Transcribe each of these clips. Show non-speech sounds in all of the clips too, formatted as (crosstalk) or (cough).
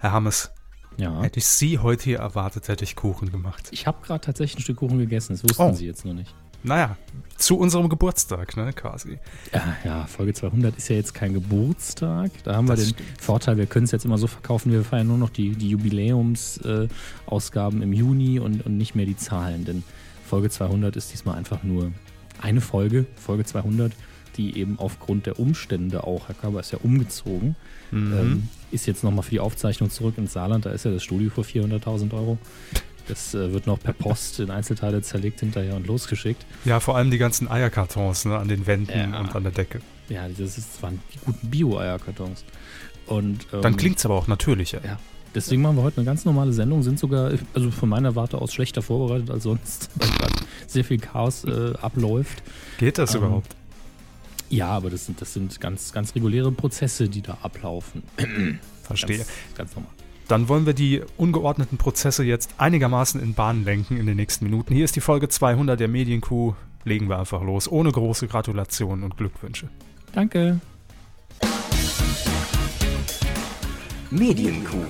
Herr Hammes, Ja. hätte ich Sie heute hier erwartet, hätte ich Kuchen gemacht. Ich habe gerade tatsächlich ein Stück Kuchen gegessen, das wussten Oh. Sie jetzt noch nicht. Naja, zu unserem Geburtstag, ne, quasi. Ja, ja, Folge 200 ist ja jetzt kein Geburtstag. Da haben wir Das den Vorteil, wir können es jetzt immer so verkaufen, wir feiern nur noch die, die Jubiläumsausgaben äh, im Juni und, und nicht mehr die Zahlen. Denn Folge 200 ist diesmal einfach nur eine Folge, Folge 200, die eben aufgrund der Umstände auch, Herr Körber ist ja umgezogen, Mhm. ähm, ist jetzt nochmal für die Aufzeichnung zurück ins Saarland. Da ist ja das Studio für 400.000 Euro. Das äh, wird noch per Post in Einzelteile zerlegt hinterher und losgeschickt. Ja, vor allem die ganzen Eierkartons ne, an den Wänden Ja. und an der Decke. Ja, das ist, waren die guten Bio-Eierkartons. Und, ähm, Dann klingt es aber auch natürlicher. Ja. Deswegen machen wir heute eine ganz normale Sendung, sind sogar, also von meiner Warte aus schlechter vorbereitet als sonst, (laughs) weil gerade sehr viel Chaos äh, abläuft. Geht das Ähm, überhaupt? Ja, aber das sind, das sind ganz, ganz reguläre Prozesse, die da ablaufen. (clears throat) Verstehe. Ganz, ganz normal. Dann wollen wir die ungeordneten Prozesse jetzt einigermaßen in Bahn lenken in den nächsten Minuten. Hier ist die Folge 200 der Medienkuh. Legen wir einfach los, ohne große Gratulationen und Glückwünsche. Danke. Medienkuh.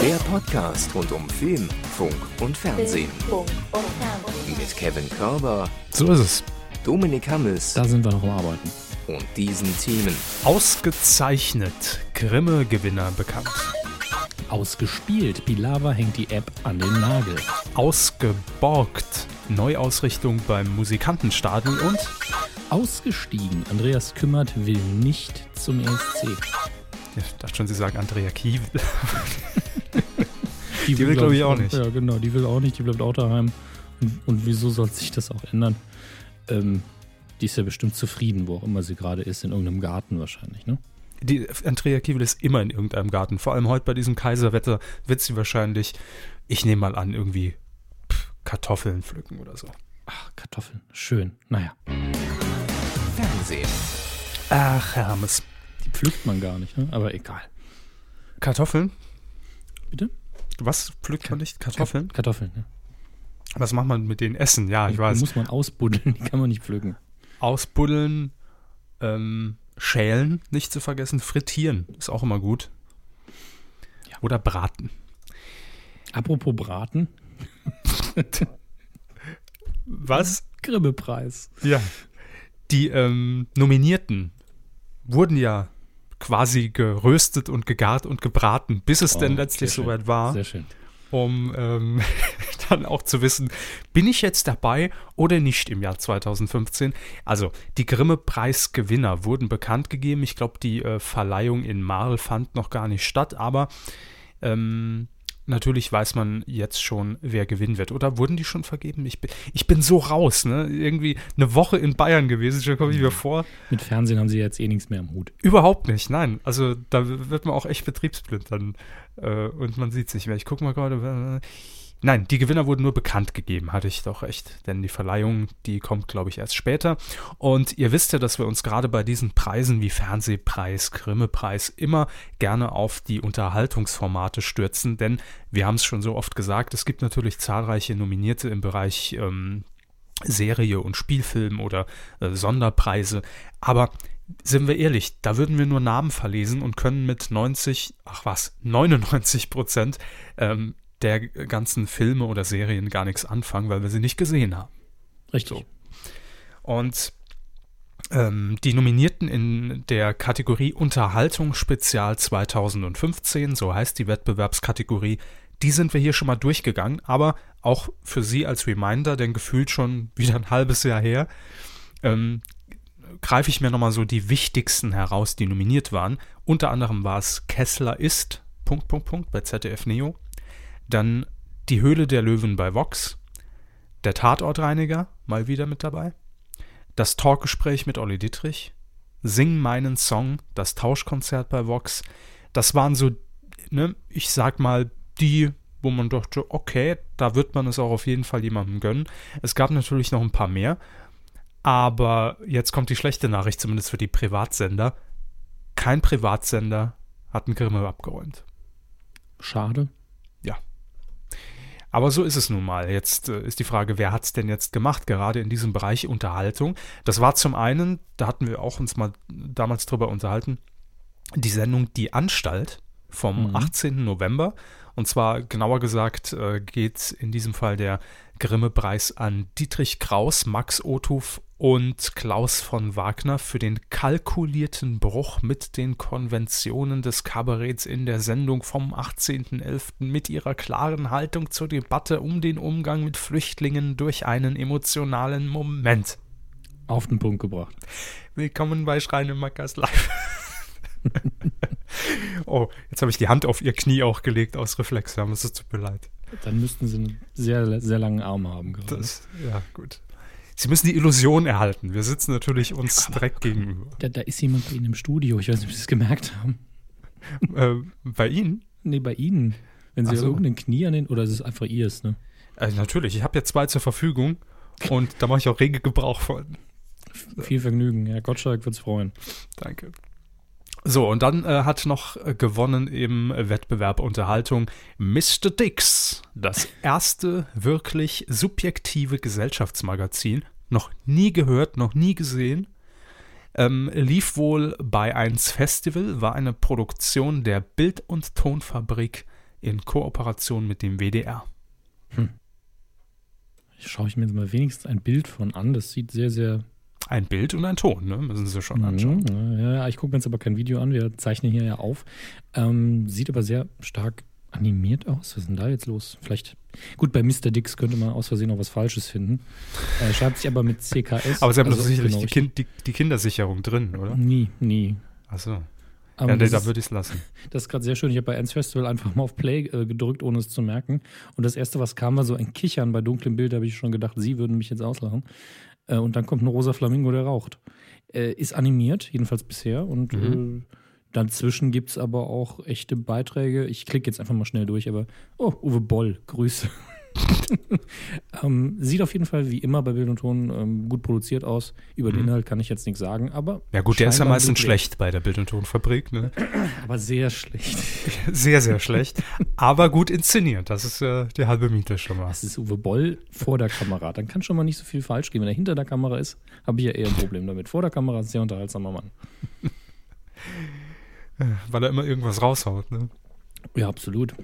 Der Podcast rund um Film, Funk und Fernsehen. Funk und Fernsehen. Mit Kevin Körber, So ist es. Dominik Hammes Da sind wir noch am Arbeiten. und diesen Themen. Ausgezeichnet. Grimme-Gewinner bekannt. Ausgespielt. Pilava hängt die App an den Nagel. Ausgeborgt. Neuausrichtung beim Musikantenstadel und Ausgestiegen. Andreas Kümmert will nicht zum ESC. ich dachte schon, Sie sagen Andrea Kiewel. (laughs) Die, will, glaub ich, auch nicht. Ja, genau, die will auch nicht, die bleibt auch daheim. Und, und wieso soll sich das auch ändern? Ähm, die ist ja bestimmt zufrieden, wo auch immer sie gerade ist, in irgendeinem Garten wahrscheinlich, ne? Die Andrea Kiewel ist immer in irgendeinem Garten. Vor allem heute bei diesem Kaiserwetter wird sie wahrscheinlich, ich nehme mal an, irgendwie pff, Kartoffeln pflücken oder so. Ach, Kartoffeln, schön. Naja, Fernsehen. Ach, Herr Hammes. die pflückt man gar nicht, ne? Aber egal. Kartoffeln? Bitte? Was pflückt man nicht? Kartoffeln? Kartoffeln, ne? Was macht man mit denen? Essen, ja, ich Die weiß. muss man ausbuddeln, (laughs) die kann man nicht pflücken. Ausbuddeln, ähm, schälen, nicht zu vergessen. Frittieren ist auch immer gut. Ja. Oder braten. Apropos Braten, (laughs) Was? Gribbepreis. Ja. Die ähm, Nominierten wurden ja quasi geröstet und gegart und gebraten, bis es Oh, denn letztlich soweit war, Sehr schön. um ähm, (laughs) dann auch zu wissen, bin ich jetzt dabei oder nicht im Jahr 2015. Also die Grimme-Preisgewinner wurden bekannt gegeben. Ich glaube, die äh, Verleihung in Marl fand noch gar nicht statt, aber ähm, natürlich weiß man jetzt schon, wer gewinnen wird. Oder wurden die schon vergeben? Ich bin, ich bin so raus, ne? Irgendwie eine Woche in Bayern gewesen, schon komme ich mir vor. Mit Fernsehen haben sie jetzt eh nichts mehr am Hut. Überhaupt nicht, nein. Also da wird man auch echt betriebsblind dann äh, und man sieht sich mehr. Ich gucke mal gerade. Äh, nein, die Gewinner wurden nur bekannt gegeben, hatte ich doch recht. Denn die Verleihung, die kommt, glaube ich, erst später. Und ihr wisst ja, dass wir uns gerade bei diesen Preisen wie Fernsehpreis, Grimme-Preis immer gerne auf die Unterhaltungsformate stürzen. Denn wir haben es schon so oft gesagt, es gibt natürlich zahlreiche Nominierte im Bereich ähm, Serie und Spielfilm oder äh, Sonderpreise. Aber sind wir ehrlich, da würden wir nur Namen verlesen und können mit 90, ach was, 99 Prozent ähm, der ganzen Filme oder Serien gar nichts anfangen, weil wir sie nicht gesehen haben. Richtig. So. Und ähm, die Nominierten in der Kategorie Unterhaltung Spezial 2015, so heißt die Wettbewerbskategorie, die sind wir hier schon mal durchgegangen, aber auch für Sie als Reminder, denn gefühlt schon wieder ein halbes Jahr her, ähm, greife ich mir nochmal so die wichtigsten heraus, die nominiert waren. Unter anderem war es Kessler ist, Punkt, Punkt, Punkt, bei ZDF Neo. Dann Die Höhle der Löwen bei Vox. Der Tatortreiniger, mal wieder mit dabei. Das Talkgespräch mit Olli Dittrich. Sing meinen Song, das Tauschkonzert bei Vox. Das waren so, ne, ich sag mal, die, wo man dachte, okay, da wird man es auch auf jeden Fall jemandem gönnen. Es gab natürlich noch ein paar mehr. Aber jetzt kommt die schlechte Nachricht, zumindest für die Privatsender. Kein Privatsender hat einen Grimme abgeräumt. Schade. Aber so ist es nun mal. Jetzt äh, ist die Frage, wer hat es denn jetzt gemacht, gerade in diesem Bereich Unterhaltung? Das war zum einen, da hatten wir auch uns mal damals drüber unterhalten, die Sendung Die Anstalt vom Mhm. 18. November. Und zwar genauer gesagt äh, geht in diesem Fall der Grimme-Preis an Dietrich Kraus, Max Othuf und Klaus von Wagner für den kalkulierten Bruch mit den Konventionen des Kabaretts in der Sendung vom 18.11. mit ihrer klaren Haltung zur Debatte um den Umgang mit Flüchtlingen durch einen emotionalen Moment. Auf den Punkt gebracht. Willkommen bei Schreinemakers Live. (laughs) oh, jetzt habe ich die Hand auf ihr Knie auch gelegt aus Reflex. Es tut mir leid. Dann müssten sie einen sehr, sehr langen Arm haben gerade. Das, ja, gut. Sie müssen die Illusion erhalten. Wir sitzen natürlich uns direkt gegenüber. Da, da ist jemand bei Ihnen im Studio. Ich weiß nicht, ob Sie es gemerkt haben. Äh, bei Ihnen? Nee, bei Ihnen. Wenn Sie so. irgendein Knie an den. Oder ist es einfach Ihres, ne? Äh, natürlich, ich habe ja zwei zur Verfügung und da mache ich auch rege Gebrauch von. Viel Vergnügen. Herr Gottschalk wird es freuen. Danke. So, und dann äh, hat noch äh, gewonnen im Wettbewerb Unterhaltung Mr. Dix, das erste wirklich subjektive Gesellschaftsmagazin. Noch nie gehört, noch nie gesehen. Ähm, lief wohl bei 1 Festival, war eine Produktion der Bild- und Tonfabrik in Kooperation mit dem WDR. Schaue ich mir jetzt mal wenigstens ein Bild von an. Das sieht sehr, sehr. Ein Bild und ein Ton, ne? Müssen Sie schon anschauen. Mhm, ja, ja, ich gucke mir jetzt aber kein Video an. Wir zeichnen hier ja auf. Ähm, sieht aber sehr stark animiert aus. Was ist denn da jetzt los? Vielleicht. Gut, bei Mr. Dix könnte man aus Versehen auch was Falsches finden. Äh, schreibt sich aber mit CKS. Aber Sie haben doch also sicherlich genau, die, kind, die, die Kindersicherung drin, oder? Nie, nie. Achso. Aber Ja, nee, das, da würde ich es lassen. (laughs) das ist gerade sehr schön. Ich habe bei Ernst Festival einfach mal auf Play äh, gedrückt, ohne es zu merken. Und das erste, was kam, war so ein Kichern bei dunklem Bild. Da habe ich schon gedacht, Sie würden mich jetzt auslachen. Äh, und dann kommt ein rosa Flamingo, der raucht. Äh, ist animiert, jedenfalls bisher. Und Mhm. Äh, dazwischen gibt es aber auch echte Beiträge. Ich klicke jetzt einfach mal schnell durch, aber. Oh, Uwe Boll, Grüße. (laughs) ähm, sieht auf jeden Fall wie immer bei Bild und Ton ähm, gut produziert aus. Über den Inhalt kann ich jetzt nichts sagen, aber. Mhm. Ja gut, der ist ja meistens schlecht bei der Bild- und Tonfabrik. Ne? (clears throat) Aber sehr schlecht. (laughs) Sehr, sehr schlecht. aber gut inszeniert. Das ist ja die halbe Miete schon mal. Das ist Uwe Boll vor der Kamera. Dann kann schon mal nicht so viel falsch gehen. Wenn er hinter der Kamera ist, habe ich ja eher ein Problem damit. Vor der Kamera ist ein sehr unterhaltsamer Mann. (laughs) Weil er immer irgendwas raushaut. Ne? Ja, absolut.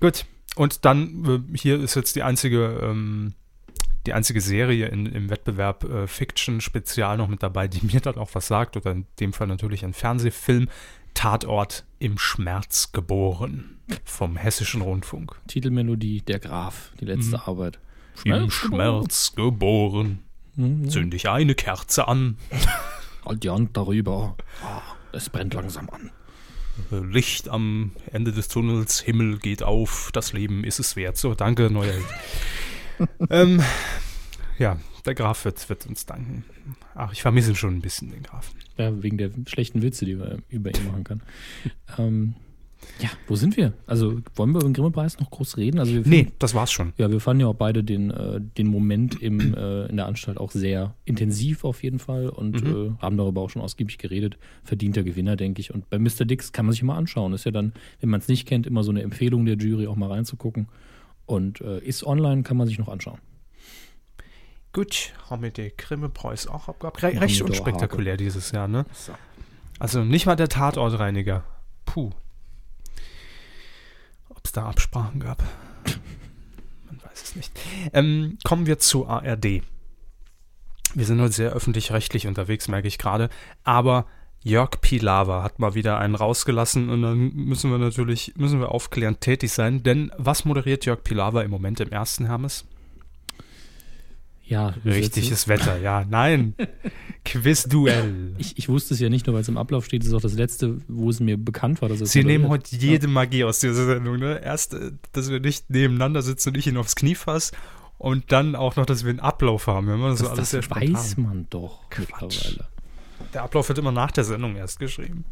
Gut. Und dann, äh, hier ist jetzt die einzige, ähm, die einzige Serie in, im Wettbewerb äh, Fiction Spezial noch mit dabei, die (laughs) mir dann auch was sagt. Oder in dem Fall natürlich ein Fernsehfilm. Tatort im Schmerz geboren. Vom Hessischen Rundfunk. Titelmelodie Der Graf, die letzte Mhm. Arbeit. Im Schmerz geboren. Mhm. Zünd ich eine Kerze an. (laughs) Halt die Hand darüber. Ah, Es brennt langsam an. Licht am Ende des Tunnels, Himmel geht auf, das Leben ist es wert. So, danke, neuer Held. (laughs) ähm, ja, der Graf wird, wird uns danken. Ach, ich vermisse ihn schon ein bisschen, den Grafen. Ja, wegen der schlechten Witze, die man über ihn machen kann. (laughs) ähm, ja, wo sind wir? Also, wollen wir über den Grimme-Preis noch groß reden? Also, wir Nee, das war's schon. Ja, wir fanden ja auch beide den, äh, den Moment im, äh, in der Anstalt auch sehr intensiv auf jeden Fall und Mhm. äh, haben darüber auch schon ausgiebig geredet. Verdienter Gewinner, denke ich. Und bei Mr. Dix kann man sich immer anschauen. Ist ja dann, wenn man es nicht kennt, immer so eine Empfehlung der Jury auch mal reinzugucken. Und äh, ist online, kann man sich noch anschauen. Gut, haben wir den Grimme-Preis auch abgehabt. Re recht unspektakulär dieses Jahr, ne? Also nicht mal der Tatortreiniger. Puh. Ob es da Absprachen gab? Man weiß es nicht. Ähm, kommen wir zu ARD. Wir sind heute sehr öffentlich-rechtlich unterwegs, merke ich gerade. Aber Jörg Pilawa hat mal wieder einen rausgelassen und dann müssen wir natürlich, müssen wir aufklärend tätig sein. Denn was moderiert Jörg Pilawa im Moment im ersten Hermes? Ja, Richtiges Wetter, ja. Nein. (laughs) Quizduell. Ich, ich wusste es ja nicht nur, weil es im Ablauf steht, es ist auch das letzte, wo es mir bekannt war, dass es Sie nehmen heute jede Magie aus dieser Sendung, ne? Erst, äh, dass wir nicht nebeneinander sitzen und ich ihn aufs Knie fasse und dann auch noch, dass wir einen Ablauf haben. Wir machen das, so Das, alles sehr das spontan. weiß man doch Quatsch. Der Ablauf wird immer nach der Sendung erst geschrieben.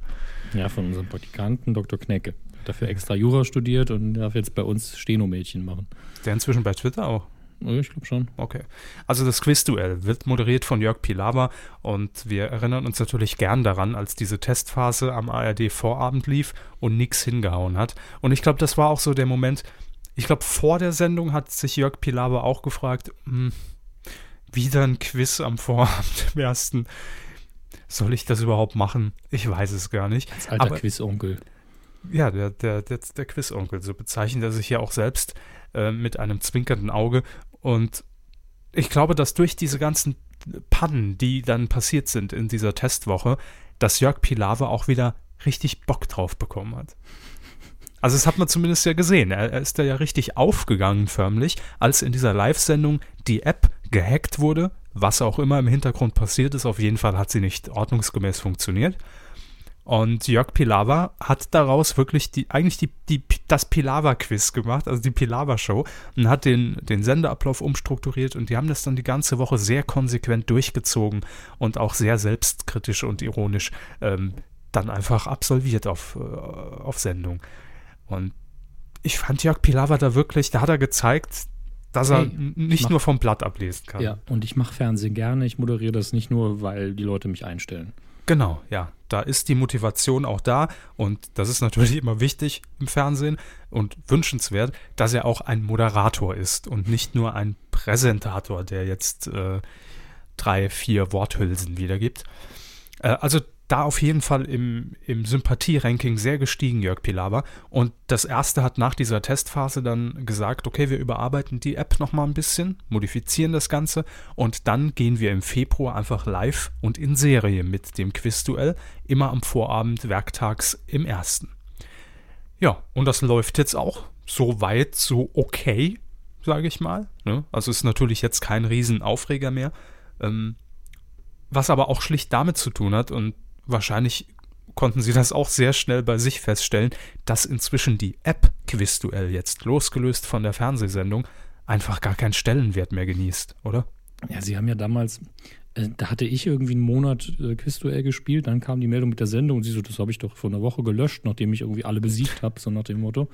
Ja, von unserem Praktikanten Dr. Knecke. Dafür extra Jura studiert und darf jetzt bei uns Steno-Mädchen machen. Ist der inzwischen bei Twitter auch? Ich glaube schon. Okay. Also das Quizduell wird moderiert von Jörg Pilawa und wir erinnern uns natürlich gern daran, als diese Testphase am ARD Vorabend lief und nichts hingehauen hat. Und ich glaube, das war auch so der Moment, ich glaube, vor der Sendung hat sich Jörg Pilawa auch gefragt, hm, wieder ein Quiz am Vorabend (laughs) im ersten. Soll ich das überhaupt machen? Ich weiß es gar nicht. Als alter Aber- Quizonkel. ja, der, der, der, der Quizonkel, so bezeichnet er sich ja auch selbst äh, mit einem zwinkernden Auge. Und ich glaube, dass durch diese ganzen Pannen, die dann passiert sind in dieser Testwoche, dass Jörg Pilawa auch wieder richtig Bock drauf bekommen hat. Also das hat man zumindest ja gesehen. Er, er ist da ja richtig aufgegangen förmlich, als in dieser Live-Sendung die App gehackt wurde, was auch immer im Hintergrund passiert ist. Auf jeden Fall hat sie nicht ordnungsgemäß funktioniert. Und Jörg Pilawa hat daraus wirklich die, eigentlich die, die, das Pilawa-Quiz gemacht, also die Pilawa-Show, und hat den, den Sendeablauf umstrukturiert und die haben das dann die ganze Woche sehr konsequent durchgezogen und auch sehr selbstkritisch und ironisch ähm, dann einfach absolviert auf, äh, auf Sendung. Und ich fand Jörg Pilawa da wirklich, da hat er gezeigt, dass er Hey, nicht mach- nur vom Blatt ablesen kann. Ja, und ich mache Fernsehen gerne. Ich moderiere das nicht nur, weil die Leute mich einstellen. Genau, ja. Da ist die Motivation auch da und das ist natürlich immer wichtig im Fernsehen und wünschenswert, dass er auch ein Moderator ist und nicht nur ein Präsentator, der jetzt äh, drei, vier Worthülsen wiedergibt. Äh, also da auf jeden Fall im, im Sympathie-Ranking sehr gestiegen, Jörg Pilawa. Und das erste hat nach dieser Testphase dann gesagt, okay, wir überarbeiten die App nochmal ein bisschen, modifizieren das Ganze und dann gehen wir im Februar einfach live und in Serie mit dem Quizduell, immer am Vorabend werktags im ersten. Ja, und das läuft jetzt auch so weit, so okay, sage ich mal. Ne? Also ist natürlich jetzt kein Riesenaufreger mehr. Ähm, was aber auch schlicht damit zu tun hat und wahrscheinlich konnten sie das auch sehr schnell bei sich feststellen, dass inzwischen die App Quizduell jetzt losgelöst von der Fernsehsendung einfach gar keinen Stellenwert mehr genießt, oder? Ja, sie haben ja damals, da hatte ich irgendwie einen Monat äh, Quizduell gespielt, dann kam die Meldung mit der Sendung und sie so, das habe ich doch vor einer Woche gelöscht, nachdem ich irgendwie alle besiegt habe, so nach dem Motto.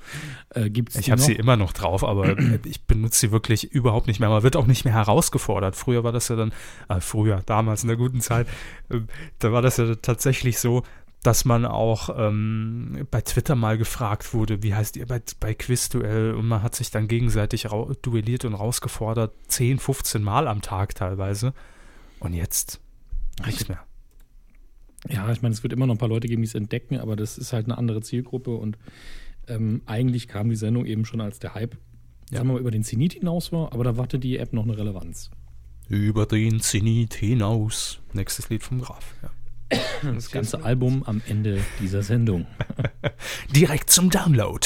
Äh, gibt's Ich habe sie immer noch drauf, aber (clears throat) ich benutze sie wirklich überhaupt nicht mehr. Man wird auch nicht mehr herausgefordert. Früher war das ja dann, äh, früher, damals in der guten Zeit, äh, da war das ja tatsächlich so, dass man auch ähm, bei Twitter mal gefragt wurde, wie heißt ihr bei, bei Quizduell und man hat sich dann gegenseitig duelliert und rausgefordert, 10, 15 Mal am Tag teilweise. Und jetzt nichts mehr. Ja, ich meine, es wird immer noch ein paar Leute geben, die es entdecken, aber das ist halt eine andere Zielgruppe und ähm, eigentlich kam die Sendung eben schon als der Hype, Ja. sagen wir mal, über den Zenit hinaus war, aber da hatte die App noch eine Relevanz. Über den Zenit hinaus. Nächstes Lied vom Graf. Ja. (coughs) Das ganze Album am Ende dieser Sendung. (laughs) direkt zum Download.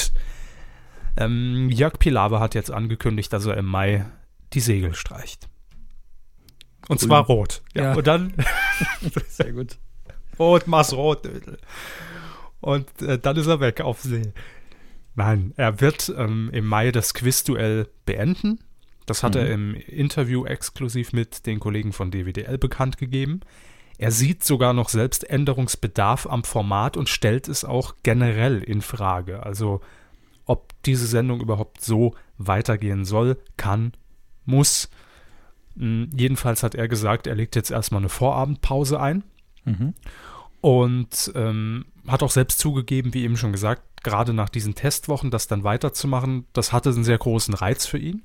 Ähm, Jörg Pilawa hat jetzt angekündigt, dass er im Mai die Segel streicht. Und zwar rot. Ja, Ja. Und dann (laughs) Sehr gut. rot, mach's rot. Dödel. Und äh, dann ist er weg auf See. Nein, er wird ähm, im Mai das Quizduell beenden. Das hat Mhm. er im Interview exklusiv mit den Kollegen von DWDL bekannt gegeben. Er sieht sogar noch selbst Änderungsbedarf am Format und stellt es auch generell in Frage. Also ob diese Sendung überhaupt so weitergehen soll, kann, muss. Mm, Jedenfalls hat er gesagt, er legt jetzt erstmal eine Vorabendpause ein Mhm. und ähm, hat auch selbst zugegeben, wie eben schon gesagt, gerade nach diesen Testwochen das dann weiterzumachen, das hatte einen sehr großen Reiz für ihn.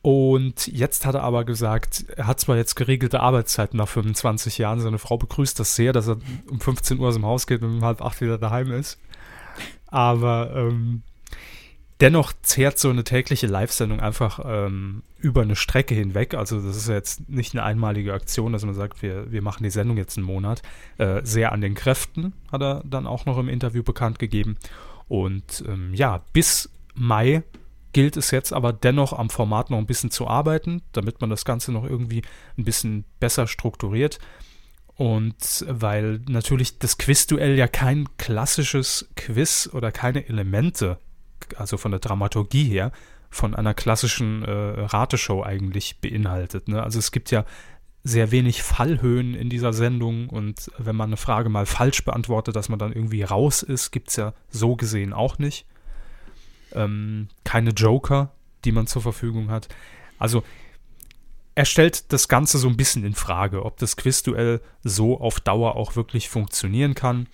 Und jetzt hat er aber gesagt, er hat zwar jetzt geregelte Arbeitszeiten nach 25 Jahren, seine Frau begrüßt das sehr, dass er um 15 Uhr aus dem Haus geht und um halb acht wieder daheim ist. Aber ähm, dennoch zehrt so eine tägliche Live-Sendung einfach ähm, über eine Strecke hinweg. Also das ist jetzt nicht eine einmalige Aktion, dass man sagt, wir, wir machen die Sendung jetzt einen Monat. Äh, sehr an den Kräften, hat er dann auch noch im Interview bekannt gegeben. Und ähm, ja, bis Mai gilt es jetzt aber dennoch am Format noch ein bisschen zu arbeiten, damit man das Ganze noch irgendwie ein bisschen besser strukturiert. Und weil natürlich das Quizduell ja kein klassisches Quiz oder keine Elemente, also von der Dramaturgie her, von einer klassischen äh, Rateshow eigentlich beinhaltet. Ne? Also es gibt ja sehr wenig Fallhöhen in dieser Sendung und wenn man eine Frage mal falsch beantwortet, dass man dann irgendwie raus ist, gibt es ja so gesehen auch nicht. Ähm, keine Joker, die man zur Verfügung hat. Also er stellt das Ganze so ein bisschen in Frage, ob das Quizduell so auf Dauer auch wirklich funktionieren kann,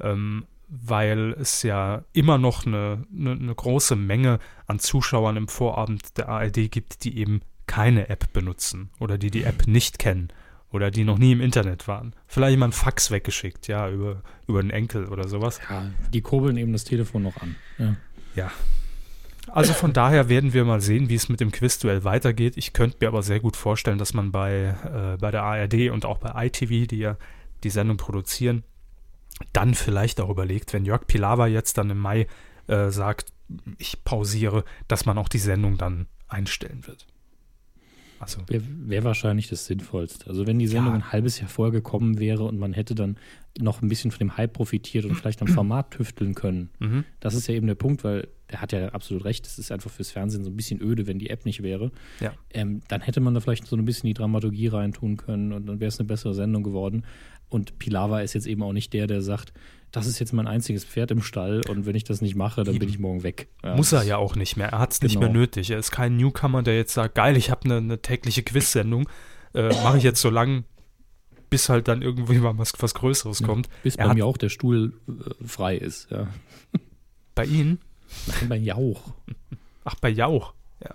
ähm, weil es ja immer noch eine, eine, eine große Menge an Zuschauern im Vorabend der ARD gibt, die eben keine App benutzen oder die die App nicht kennen oder die noch nie im Internet waren. Vielleicht mal ein Fax weggeschickt, ja, über, über den Enkel oder sowas. Ja, die kurbeln eben das Telefon noch an. Ja. Ja. Also von daher werden wir mal sehen, wie es mit dem Quizduell weitergeht. Ich könnte mir aber sehr gut vorstellen, dass man bei, äh, bei der ARD und auch bei ITV, die ja die Sendung produzieren, dann vielleicht auch überlegt, wenn Jörg Pilawa jetzt dann im Mai äh, sagt, ich pausiere, dass man auch die Sendung dann einstellen wird. Also. Wäre wär wahrscheinlich das Sinnvollste. Also wenn die Sendung ja. ein halbes Jahr vorher gekommen wäre und man hätte dann noch ein bisschen von dem Hype profitiert und vielleicht am (clears throat) Format tüfteln können. Mhm. Das ist ja eben der Punkt, weil er hat ja absolut recht, es ist einfach fürs Fernsehen so ein bisschen öde, wenn die App nicht wäre. Ja. Ähm, dann hätte man da vielleicht so ein bisschen die Dramaturgie reintun können und dann wäre es eine bessere Sendung geworden. Und Pilawa ist jetzt eben auch nicht der, der sagt, das ist jetzt mein einziges Pferd im Stall und wenn ich das nicht mache, dann bin ich morgen weg. Ja, Muss er ja auch nicht mehr. Er hat es genau. nicht mehr nötig. Er ist kein Newcomer, der jetzt sagt, geil, ich habe eine, eine tägliche Quiz-Sendung, äh, mache ich jetzt so lange, bis halt dann irgendwie mal was, was Größeres kommt. Bis er bei mir auch der Stuhl äh, frei ist, ja. Bei Ihnen? Nein, bei Jauch. Ach, bei Jauch, ja.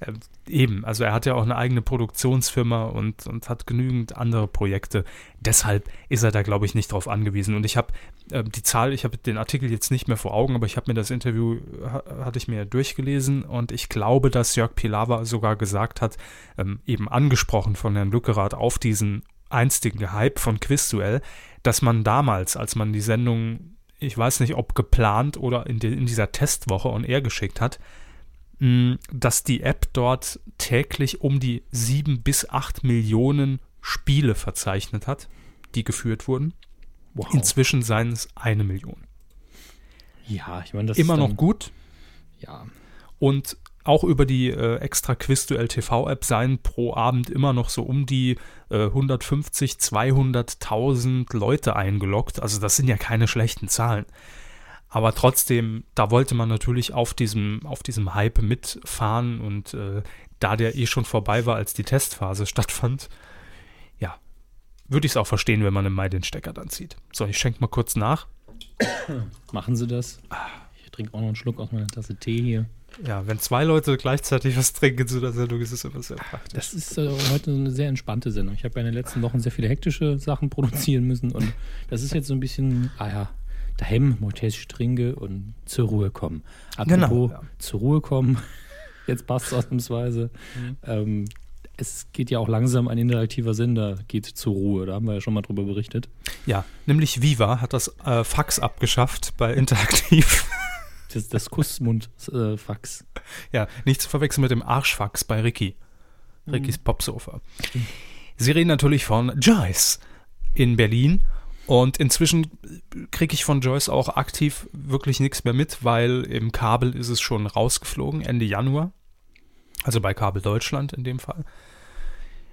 Äh, eben, also er hat ja auch eine eigene Produktionsfirma und, und hat genügend andere Projekte. Deshalb ist er da, glaube ich, nicht drauf angewiesen. Und ich habe äh, die Zahl, ich habe den Artikel jetzt nicht mehr vor Augen, aber ich habe mir das Interview, ha, hatte ich mir durchgelesen und ich glaube, dass Jörg Pilawa sogar gesagt hat, ähm, eben angesprochen von Herrn Lückerath auf diesen einstigen Hype von Quizduell, dass man damals, als man die Sendung, ich weiß nicht, ob geplant oder in, die, in dieser Testwoche on air geschickt hat, dass die App dort täglich um die sieben bis acht Millionen Spiele verzeichnet hat, die geführt wurden. Wow. Inzwischen seien es eine Million. Ja, ich meine, das immer noch gut. Ja. Und auch über die äh, extra Quizduell TV-App seien pro Abend immer noch so um die äh, 150, 200.000 Leute eingeloggt. Also das sind ja keine schlechten Zahlen. Aber trotzdem, da wollte man natürlich auf diesem, auf diesem Hype mitfahren und äh, da der eh schon vorbei war, als die Testphase (laughs) stattfand, ja, würde ich es auch verstehen, wenn man im Mai den Stecker dann zieht. So, ich schenke mal kurz nach. (coughs) Machen Sie das? Ich trinke auch noch einen Schluck aus meiner Tasse Tee hier. Ja, wenn zwei Leute gleichzeitig was trinken zu der Sendung, ist es immer sehr praktisch. Das ist äh, heute eine sehr entspannte Sendung. Ich habe ja in den letzten Wochen sehr viele hektische Sachen produzieren müssen und das ist jetzt so ein bisschen, ah ja, daheim maltesisch trinke und zur Ruhe kommen. Apropos genau, ja. zur Ruhe kommen, (laughs) jetzt passt es ausnahmsweise. Mhm. Ähm, es geht ja auch langsam ein interaktiver Sender geht zur Ruhe. Da haben wir ja schon mal drüber berichtet. Ja, nämlich Viva hat das äh, Fax abgeschafft bei Interaktiv. (laughs) Das, das Kussmund-Fax. Äh, ja, nicht zu verwechseln mit dem Arschfax bei Ricky. Rickys mhm. Popsofa. Sie reden natürlich von Joyce in Berlin und inzwischen kriege ich von Joyce auch aktiv wirklich nichts mehr mit, weil im Kabel ist es schon rausgeflogen, Ende Januar. Also bei Kabel Deutschland in dem Fall.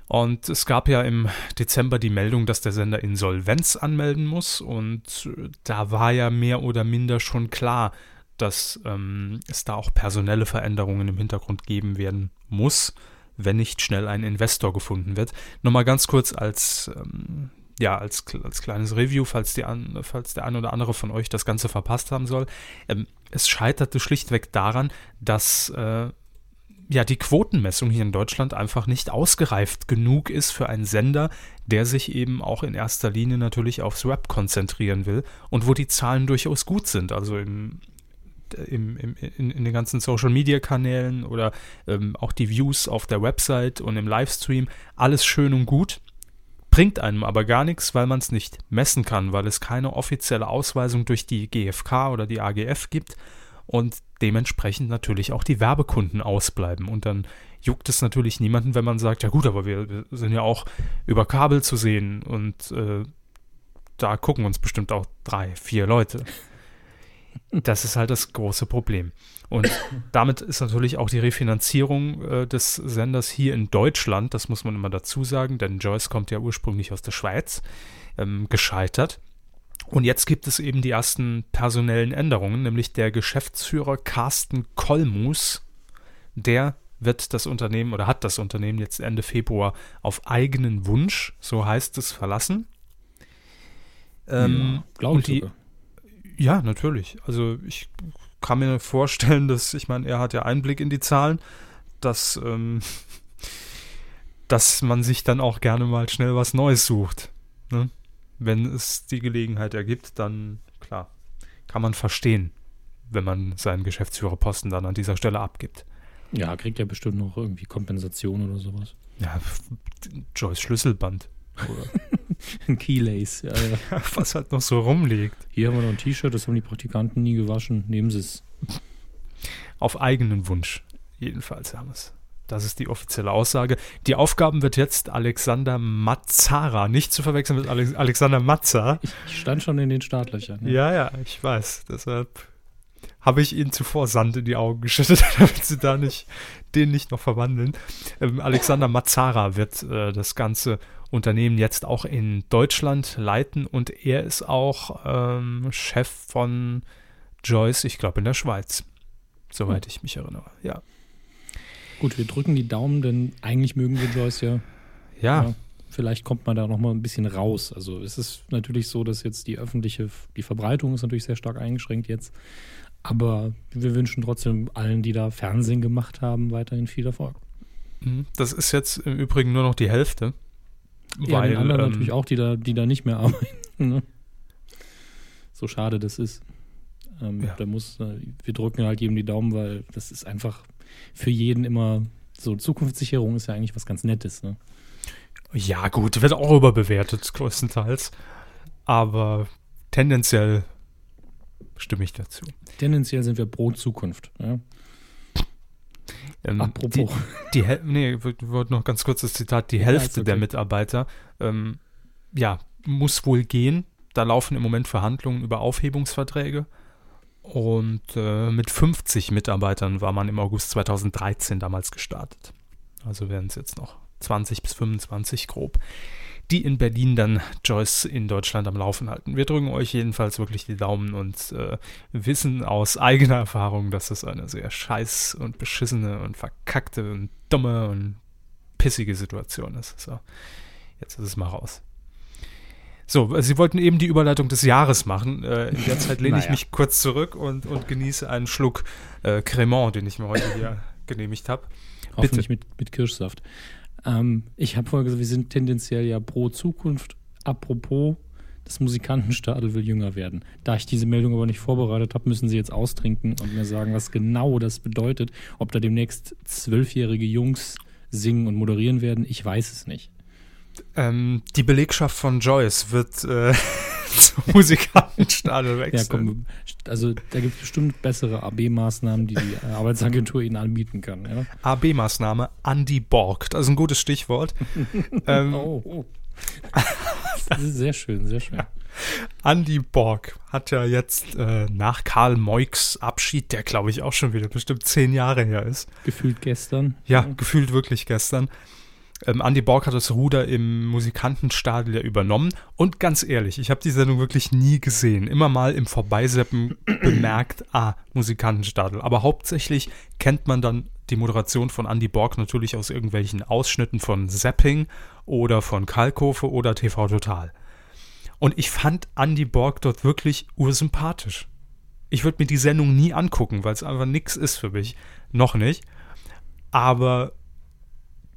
Und es gab ja im Dezember die Meldung, dass der Sender Insolvenz anmelden muss. Und da war ja mehr oder minder schon klar, dass ähm, es da auch personelle Veränderungen im Hintergrund geben werden muss, wenn nicht schnell ein Investor gefunden wird. Nochmal ganz kurz als ähm, ja, als, als kleines Review, falls, die falls der ein oder andere von euch das Ganze verpasst haben soll. Ähm, es scheiterte schlichtweg daran, dass äh, ja die Quotenmessung hier in Deutschland einfach nicht ausgereift genug ist für einen Sender, der sich eben auch in erster Linie natürlich aufs Rap konzentrieren will und wo die Zahlen durchaus gut sind. Also im, im, im, in, in, den ganzen Social Media Kanälen oder ähm, auch die Views auf der Website und im Livestream, alles schön und gut bringt einem aber gar nichts, weil man es nicht messen kann, weil es keine offizielle Ausweisung durch die GfK oder die AGF gibt und dementsprechend natürlich auch die Werbekunden ausbleiben. Und dann juckt es natürlich niemanden, wenn man sagt, ja gut, aber wir, sind ja auch über Kabel zu sehen und äh, da gucken uns bestimmt auch drei, vier Leute. Das ist halt das große Problem. Und damit ist natürlich auch die Refinanzierung äh, des Senders hier in Deutschland, das muss man immer dazu sagen, denn Joyce kommt ja ursprünglich aus der Schweiz, ähm, gescheitert. Und jetzt gibt es eben die ersten personellen Änderungen, nämlich der Geschäftsführer Carsten Kolmus, der wird das Unternehmen oder hat das Unternehmen jetzt Ende Februar auf eigenen Wunsch, so heißt es, verlassen. Ähm, ja, Glaube ich die, sogar. Ja, natürlich. Also ich kann mir vorstellen, dass, ich meine, er hat ja Einblick in die Zahlen, dass ähm, (laughs) dass man sich dann auch gerne mal schnell was Neues sucht. Ne? Wenn es die Gelegenheit ergibt, dann klar, kann man verstehen, wenn man seinen Geschäftsführerposten dann an dieser Stelle abgibt. Ja, kriegt er bestimmt noch irgendwie Kompensation oder sowas. Ja, Joyce Schlüsselband. Oder (laughs) (laughs) Ein Keylace. Ja, ja. (laughs) was halt noch so rumliegt. Hier haben wir noch ein T-Shirt, das haben die Praktikanten nie gewaschen. Nehmen Sie es. Auf eigenen Wunsch. Jedenfalls haben es. Das ist die offizielle Aussage. Die Aufgaben wird jetzt Alexander Mazzara, nicht zu verwechseln mit Alex Alexander Mazza. Ich, stand schon in den Startlöchern. ne? Ja, ja, ich weiß. Deshalb habe ich ihnen zuvor Sand in die Augen (laughs) geschüttet, damit sie da nicht, den nicht noch verwandeln. Ähm, Alexander Mazzara wird äh, das ganze Unternehmen jetzt auch in Deutschland leiten und er ist auch ähm, Chef von Joyce, ich glaube in der Schweiz. Soweit ich mich erinnere. Ja. Gut, wir drücken die Daumen, denn eigentlich mögen wir Joyce ja. Ja, Ja. Vielleicht kommt man da noch mal ein bisschen raus. Also es ist natürlich so, dass jetzt die öffentliche, die Verbreitung ist natürlich sehr stark eingeschränkt jetzt. Aber wir wünschen trotzdem allen, die da Fernsehen gemacht haben, weiterhin viel Erfolg. Mhm. Das ist jetzt im Übrigen nur noch die Hälfte. Ja, weil, den anderen ähm, natürlich auch, die da, die da nicht mehr (laughs) arbeiten. Ne? So schade das ist. Ähm, Ja. Da muss, äh, wir drücken halt jedem die Daumen, weil das ist einfach für jeden immer so Zukunftssicherung ist ja eigentlich was ganz Nettes. Ne? Ja, gut, wird auch überbewertet, größtenteils. Aber tendenziell stimme ich dazu. Tendenziell sind wir pro Zukunft. Ja? Ähm, Apropos. Die, die nee, ich wollte noch ganz kurz das Zitat. Die Ja, Hälfte ist okay. der Mitarbeiter, ähm, ja, muss wohl gehen. Da laufen im Moment Verhandlungen über Aufhebungsverträge. Und äh, mit 50 Mitarbeitern war man im August 2013 damals gestartet. Also wären es jetzt noch 20 bis 25 grob, die in Berlin dann Joyce in Deutschland am Laufen halten. Wir drücken euch jedenfalls wirklich die Daumen und äh, wissen aus eigener Erfahrung, dass es eine sehr scheiß und beschissene und verkackte und dumme und pissige Situation ist. So, jetzt ist es mal raus. So, Sie wollten eben die Überleitung des Jahres machen. Äh, in der Zeit lehne ich Naja. mich kurz zurück und, und genieße einen Schluck äh, Cremant, den ich mir heute hier genehmigt habe. Hoffentlich mit, mit Kirschsaft. Ähm, ich habe vorher gesagt, wir sind tendenziell ja pro Zukunft. Apropos, das Musikantenstadel will jünger werden. Da ich diese Meldung aber nicht vorbereitet habe, müssen Sie jetzt austrinken und mir sagen, was genau das bedeutet. Ob da demnächst zwölfjährige Jungs singen und moderieren werden, ich weiß es nicht. Ähm, die Belegschaft von Joyce wird äh, (laughs) zum Musikantenstadel Ja, wechseln. komm, also da gibt es bestimmt bessere AB-Maßnahmen, die die Arbeitsagentur Ihnen anbieten kann. Ja? AB-Maßnahme Andy Borg. Das ist ein gutes Stichwort. (laughs) ähm, Oh, oh. Das ist sehr schön, sehr schön. Andy Borg hat ja jetzt äh, nach Karl Moiks Abschied, der glaube ich auch schon wieder bestimmt zehn Jahre her ist, Gefühlt gestern. ja, gefühlt wirklich gestern. Ähm, Andy Borg hat das Ruder im Musikantenstadel ja übernommen. Und ganz ehrlich, ich habe die Sendung wirklich nie gesehen. Immer mal im Vorbeiseppen (clears throat) bemerkt, ah, Musikantenstadel. Aber hauptsächlich kennt man dann die Moderation von Andy Borg natürlich aus irgendwelchen Ausschnitten von Zapping oder von Kalkofe oder TV Total. Und ich fand Andy Borg dort wirklich ursympathisch. Ich würde mir die Sendung nie angucken, weil es einfach nix ist für mich. Noch nicht. Aber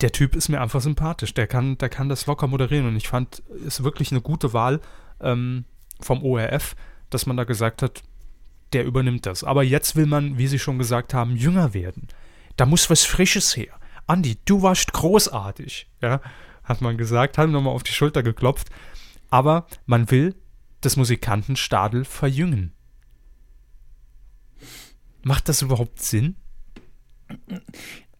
der Typ ist mir einfach sympathisch. Der kann, der kann das locker moderieren und ich fand, ist wirklich eine gute Wahl ähm, vom ORF, dass man da gesagt hat, der übernimmt das. Aber jetzt will man, wie Sie schon gesagt haben, jünger werden. Da muss was Frisches her. Andi, du warst großartig, ja, hat man gesagt, hat ihm nochmal auf die Schulter geklopft. Aber man will das Musikantenstadel verjüngen. Macht das überhaupt Sinn?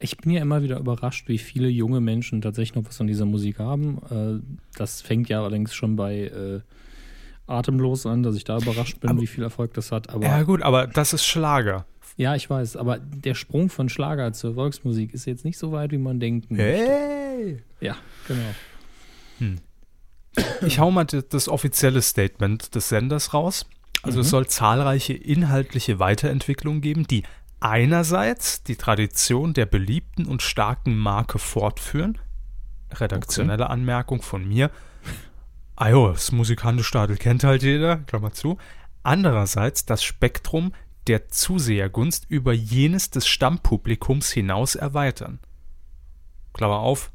Ich bin ja immer wieder überrascht, wie viele junge Menschen tatsächlich noch was von dieser Musik haben. Äh, Das fängt ja allerdings schon bei äh, Atemlos an, dass ich da überrascht bin, Aber- wie viel Erfolg das hat. Aber Ja, ja, gut, aber das ist Schlager. ich weiß, aber der Sprung von Schlager zur Volksmusik ist jetzt nicht so weit, wie man möchte. Hey! Ja, genau. Ich hau mal das offizielle Statement des Senders raus. Also es soll zahlreiche inhaltliche Weiterentwicklungen geben, die einerseits die Tradition der beliebten und starken Marke fortführen. Redaktionelle Anmerkung von mir. Ah jo, das Musikantenstadel kennt halt jeder, Klammer zu. Andererseits das Spektrum der Zusehergunst über jenes des Stammpublikums hinaus erweitern. Klammer auf,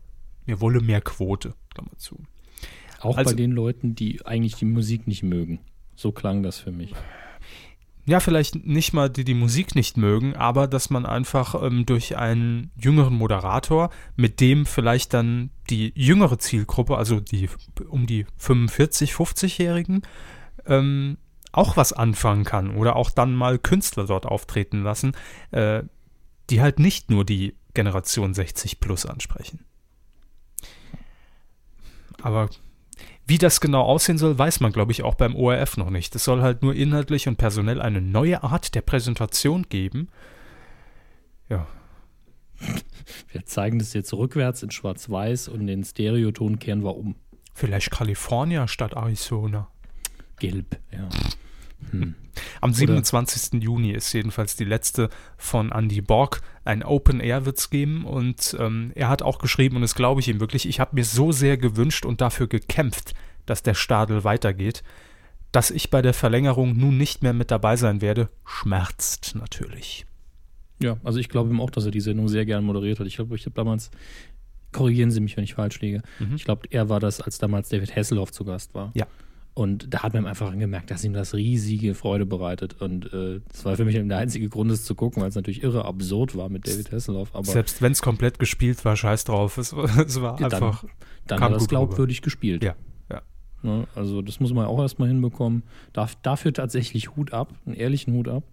Mir wolle mehr Quote, Klammer zu. Auch Also- bei den Leuten, die eigentlich die Musik nicht mögen. So klang das für mich. Ja, vielleicht nicht mal die die Musik nicht mögen, aber dass man einfach ähm, durch einen jüngeren Moderator, mit dem vielleicht dann die jüngere Zielgruppe, also die um die 45, 50-Jährigen, ähm, auch was anfangen kann oder auch dann mal Künstler dort auftreten lassen, äh, die halt nicht nur die Generation 60 plus ansprechen. Aber wie das genau aussehen soll, weiß man, glaube ich, auch beim ORF noch nicht. Es soll halt nur inhaltlich und personell eine neue Art der Präsentation geben. Ja, (laughs) Wir zeigen das jetzt rückwärts in Schwarz-Weiß und den Stereoton kehren wir um. vielleicht California statt Arizona. Gelb, ja. Am 27. Juni ist jedenfalls die letzte von Andy Borg. Ein Open Air wird es geben und ähm, er hat auch geschrieben, und das glaube ich ihm wirklich, ich habe mir so sehr gewünscht und dafür gekämpft, dass der Stadel weitergeht, dass ich bei der Verlängerung nun nicht mehr mit dabei sein werde, schmerzt natürlich. Ja, also ich glaube ihm auch, dass er die Sendung sehr gern moderiert hat. Ich glaube, ich habe damals, korrigieren Sie mich, wenn ich falsch liege, Mhm. ich glaube, er war das, als damals David Hasselhoff zu Gast war. Ja. Und da hat man einfach gemerkt, dass ihm das riesige Freude bereitet. Und äh, das war für mich der einzige Grund, es zu gucken, weil es natürlich irre absurd war mit David Hasselhoff. Aber Selbst wenn es komplett gespielt war, scheiß drauf. Es, war- (laughs) es war Ja, dann- einfach. dann kam hat es gut rüber. glaubwürdig gespielt. Ja, ja. Ne? Also das muss man auch erstmal hinbekommen. Darf, dafür tatsächlich Hut ab, einen ehrlichen Hut ab.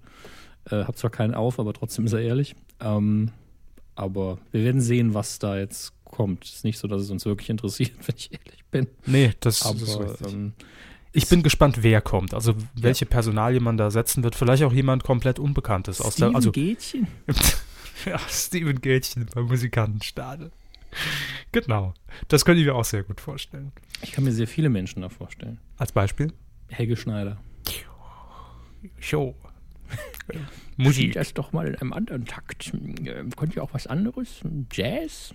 Äh, hab zwar keinen auf, aber trotzdem ist er ehrlich. Ähm, aber wir werden sehen, was da jetzt kommt. Es ist nicht so, dass es uns wirklich interessiert, (laughs) wenn ich ehrlich bin. Nee, das, das ist Aber richtig. ähm, Ich bin gespannt, wer kommt. Also welche Personalie man da setzen wird. Vielleicht auch jemand komplett Unbekanntes aus der. Steven Also Gätchen. (laughs) ja, Steven Gätchen beim Musikantenstadel. Genau. Das könnte ich mir auch sehr gut vorstellen. Ich kann mir sehr viele Menschen da vorstellen. Als Beispiel. Helge Schneider. Show. (laughs) Musik. das doch mal in einem anderen Takt. Ähm, Könnt ihr auch was anderes? Jazz?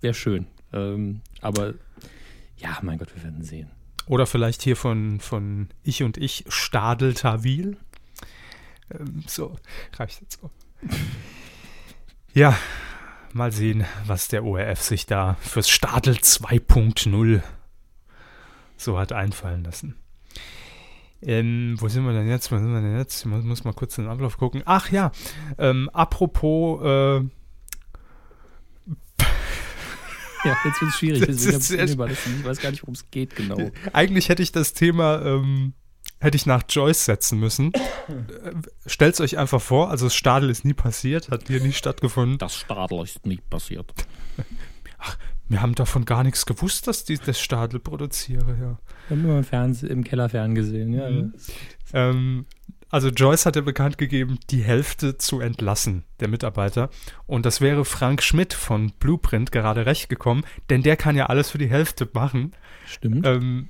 Wäre schön. Ähm, aber ja, mein Gott, wir werden sehen. Oder vielleicht hier von, von Ich und Ich, Stadel Tawil. Ähm, so, reicht jetzt so. (laughs) Ja, mal sehen, was der ORF sich da fürs Stadel 2.0 so hat einfallen lassen. Ähm, wo sind wir denn jetzt? Wo sind wir denn jetzt? Ich muss, muss mal kurz den Ablauf gucken. Ach ja, ähm, apropos äh, Ja, jetzt wird es schwierig. Das Deswegen ist hab ich. Ich weiß gar nicht, worum es geht genau. Eigentlich hätte ich das Thema, ähm, hätte ich nach Joyce setzen müssen. Äh, Stellt's euch einfach vor, also das Stadel ist nie passiert, hat hier nie stattgefunden. Das Stadel ist nicht passiert. (laughs) Wir haben davon gar nichts gewusst, dass die das Stadel produziere, ja. Wir haben immer im, Fernseh, im Keller ferngesehen. Ja, Mhm. das- Ähm, also Joyce hat ja bekannt gegeben, die Hälfte zu entlassen, der Mitarbeiter. Und das wäre Frank Schmidt von Blueprint gerade recht gekommen, denn der kann ja alles für die Hälfte machen. Stimmt. Ähm,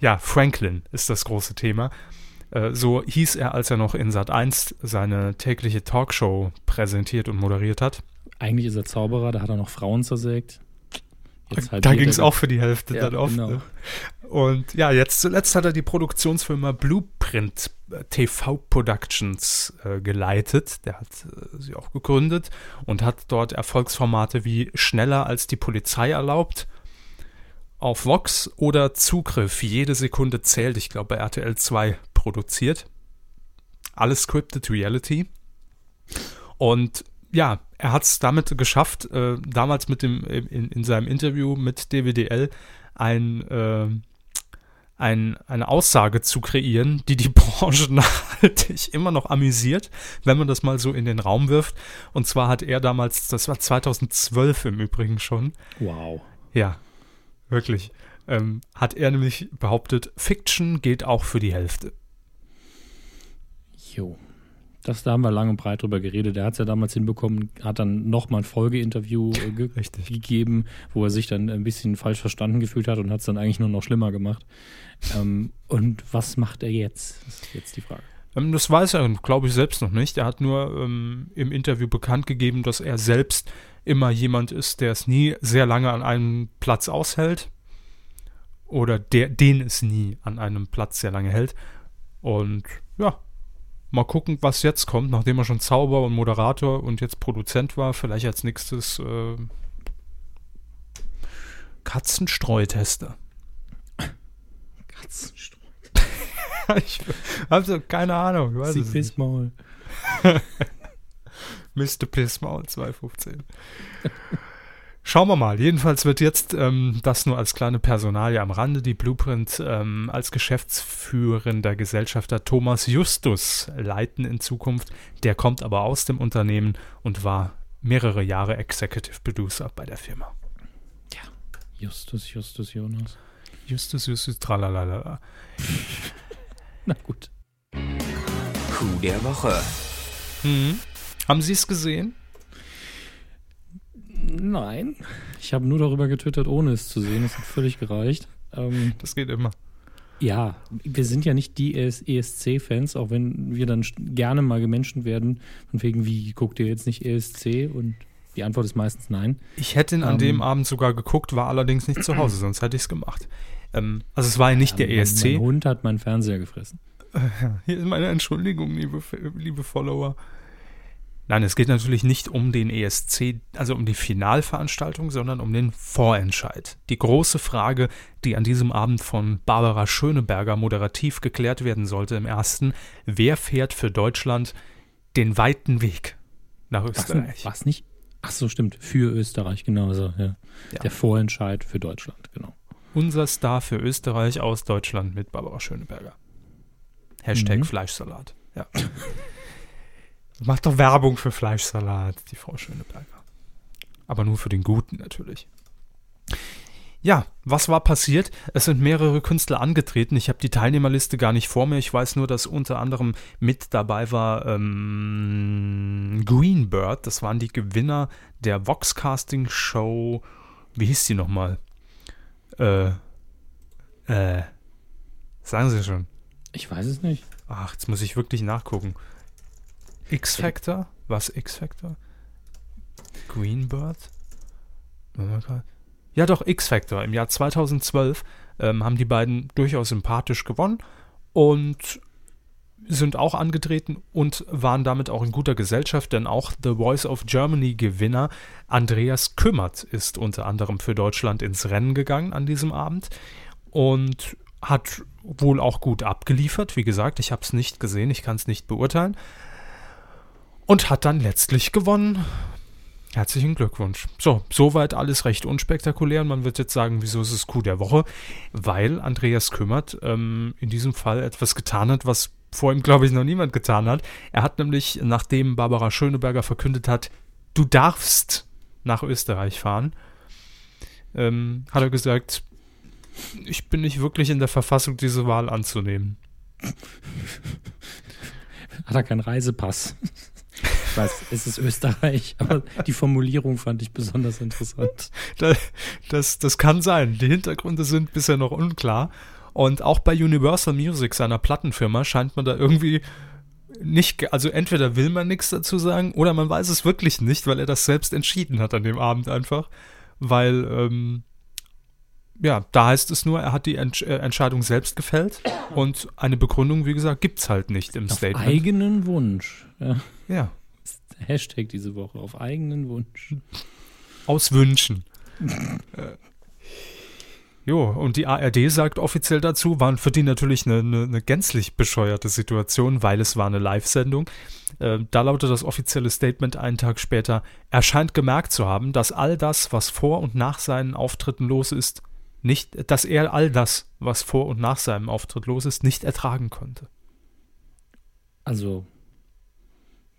ja, Franklin ist das große Thema. Äh, so hieß er, als er noch in Sat 1 seine tägliche Talkshow präsentiert und moderiert hat. Eigentlich ist er Zauberer, da hat er noch Frauen zersägt. Halt da ging es auch für die Hälfte Ja, dann oft. genau. Ne? Und ja, jetzt zuletzt hat er die Produktionsfirma Blueprint TV Productions äh, geleitet. Der hat äh, sie auch gegründet und hat dort Erfolgsformate wie Schneller als die Polizei erlaubt, auf Vox oder Zugriff, jede Sekunde zählt, ich glaube bei RTL 2 produziert. Alles scripted Reality. Und ja, er hat es damit geschafft, äh, damals mit dem, in, in seinem Interview mit DWDL ein, äh, ein, eine Aussage zu kreieren, die die (laughs) Branche nachhaltig immer noch amüsiert, wenn man das mal so in den Raum wirft. Und zwar hat er damals, das war 2012 im Übrigen schon, Wow. ja, wirklich, ähm, hat er nämlich behauptet, Fiction geht auch für die Hälfte. Jo. Das, da haben wir lang und breit drüber geredet. Der hat es ja damals hinbekommen, hat dann nochmal ein Folgeinterview äh, ge (laughs) gegeben, wo er sich dann ein bisschen falsch verstanden gefühlt hat und hat es dann eigentlich nur noch schlimmer gemacht. Ähm, und was macht er jetzt? Das ist jetzt die Frage. Ähm, das weiß er, glaube ich, selbst noch nicht. Er hat nur ähm, im Interview bekannt gegeben, dass er selbst immer jemand ist, der es nie sehr lange an einem Platz aushält. Oder der, den es nie an einem Platz sehr lange hält. Und ja, mal gucken, was jetzt kommt, nachdem er schon Zauber und Moderator und jetzt Produzent war. Vielleicht als nächstes äh, Katzenstreutester. Katzenstreu. (laughs) ich habe so keine Ahnung. Ich weiß Sie. Pissmaul. Mr. Pissmaul 215. Schauen wir mal. Jedenfalls wird jetzt ähm, das nur als kleine Personalie am Rande. Die Blueprint ähm, als geschäftsführender Gesellschafter Thomas Justus leiten in Zukunft. Der kommt aber aus dem Unternehmen und war mehrere Jahre Executive Producer bei der Firma. Justus, Justus, Jonas. Justus, Justus, tralalala. (laughs) Na gut. Coup der Woche. Mhm. Haben Sie es gesehen? Nein. Ich habe nur darüber getwittert, ohne es zu sehen. Das hat völlig gereicht. Ähm, Das geht immer. ja, wir sind ja nicht die ES ESC-Fans, auch wenn wir dann gerne mal gemenschen werden. Von wegen, wie guckt ihr jetzt nicht ESC? Und die Antwort ist meistens nein. Ich hätte ihn an Ähm. dem Abend sogar geguckt, war allerdings nicht zu Hause, sonst hätte ich es gemacht. Ähm, also es war ja nicht der Ja, mein- ESC. Mein Hund hat meinen Fernseher gefressen. (laughs) Hier ist meine Entschuldigung, liebe, liebe Follower. Nein, es geht natürlich nicht um den ESC, also um die Finalveranstaltung, sondern um den Vorentscheid. Die große Frage, die an diesem Abend von Barbara Schöneberger moderativ geklärt werden sollte im ersten, wer fährt für Deutschland den weiten Weg nach Was, Österreich? was nicht? Ach so, stimmt. Für Österreich, genau so. Ja. Ja. Der Vorentscheid für Deutschland, genau. Unser Star für Österreich aus Deutschland mit Barbara Schöneberger. Hashtag Mhm. Fleischsalat. Ja. (laughs) Macht doch Werbung für Fleischsalat, die Frau Schöneberger. Aber nur für den Guten natürlich. Ja, was war passiert? Es sind mehrere Künstler angetreten. Ich habe die Teilnehmerliste gar nicht vor mir. Ich weiß nur, dass unter anderem mit dabei war ähm, Greenbird. Das waren die Gewinner der Vox-Casting-Show. Wie hieß die nochmal? Äh, äh, sagen Sie schon. Ich weiß es nicht. Ach, jetzt muss ich wirklich nachgucken. X-Factor? Was X-Factor? Greenbird? Ja, doch, X-Factor. Im Jahr 2012 ähm, haben die beiden durchaus sympathisch gewonnen und sind auch angetreten und waren damit auch in guter Gesellschaft, denn auch The Voice of Germany Gewinner Andreas Kümmert ist unter anderem für Deutschland ins Rennen gegangen an diesem Abend und hat wohl auch gut abgeliefert. Wie gesagt, ich habe es nicht gesehen, ich kann es nicht beurteilen. Und hat dann letztlich gewonnen. Herzlichen Glückwunsch. So, soweit alles recht unspektakulär. Und man wird jetzt sagen, wieso ist es Coup der Woche? Weil Andreas Kümmert ähm, in diesem Fall etwas getan hat, was vor ihm, glaube ich, noch niemand getan hat. Er hat nämlich, nachdem Barbara Schöneberger verkündet hat, du darfst nach Österreich fahren, ähm, hat er gesagt, ich bin nicht wirklich in der Verfassung, diese Wahl anzunehmen. Hat er keinen Reisepass? Weiß, es ist Österreich, (laughs) aber die Formulierung fand ich besonders interessant. Da- Das, das kann sein. Die Hintergründe sind bisher noch unklar. Und auch bei Universal Music, seiner Plattenfirma, scheint man da irgendwie nicht, also entweder will man nichts dazu sagen oder man weiß es wirklich nicht, weil er das selbst entschieden hat an dem Abend einfach. Weil, ähm, ja, da heißt es nur, er hat die Entsch äh, Entscheidung selbst gefällt und eine Begründung, wie gesagt, gibt's halt nicht im Auf Statement. eigenen Wunsch. Ja. Ja, (laughs) Hashtag diese Woche, auf eigenen Wunsch. aus Wünschen. Äh, Jo, und die ARD sagt offiziell dazu, waren für die natürlich eine, eine, eine gänzlich bescheuerte Situation, weil es war eine Live-Sendung. Äh, da lautet das offizielle Statement einen Tag später, er scheint gemerkt zu haben, dass all das, was vor und nach seinen Auftritten los ist, nicht, dass er all das, was vor und nach seinem Auftritt los ist, nicht ertragen konnte. Also,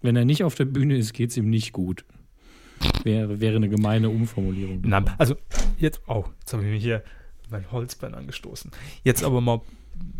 wenn er nicht auf der Bühne ist, geht es ihm nicht gut. Wäre, wäre eine gemeine Umformulierung. Na, also jetzt, oh, jetzt habe ich mich hier mein Holzbein angestoßen. Jetzt aber mal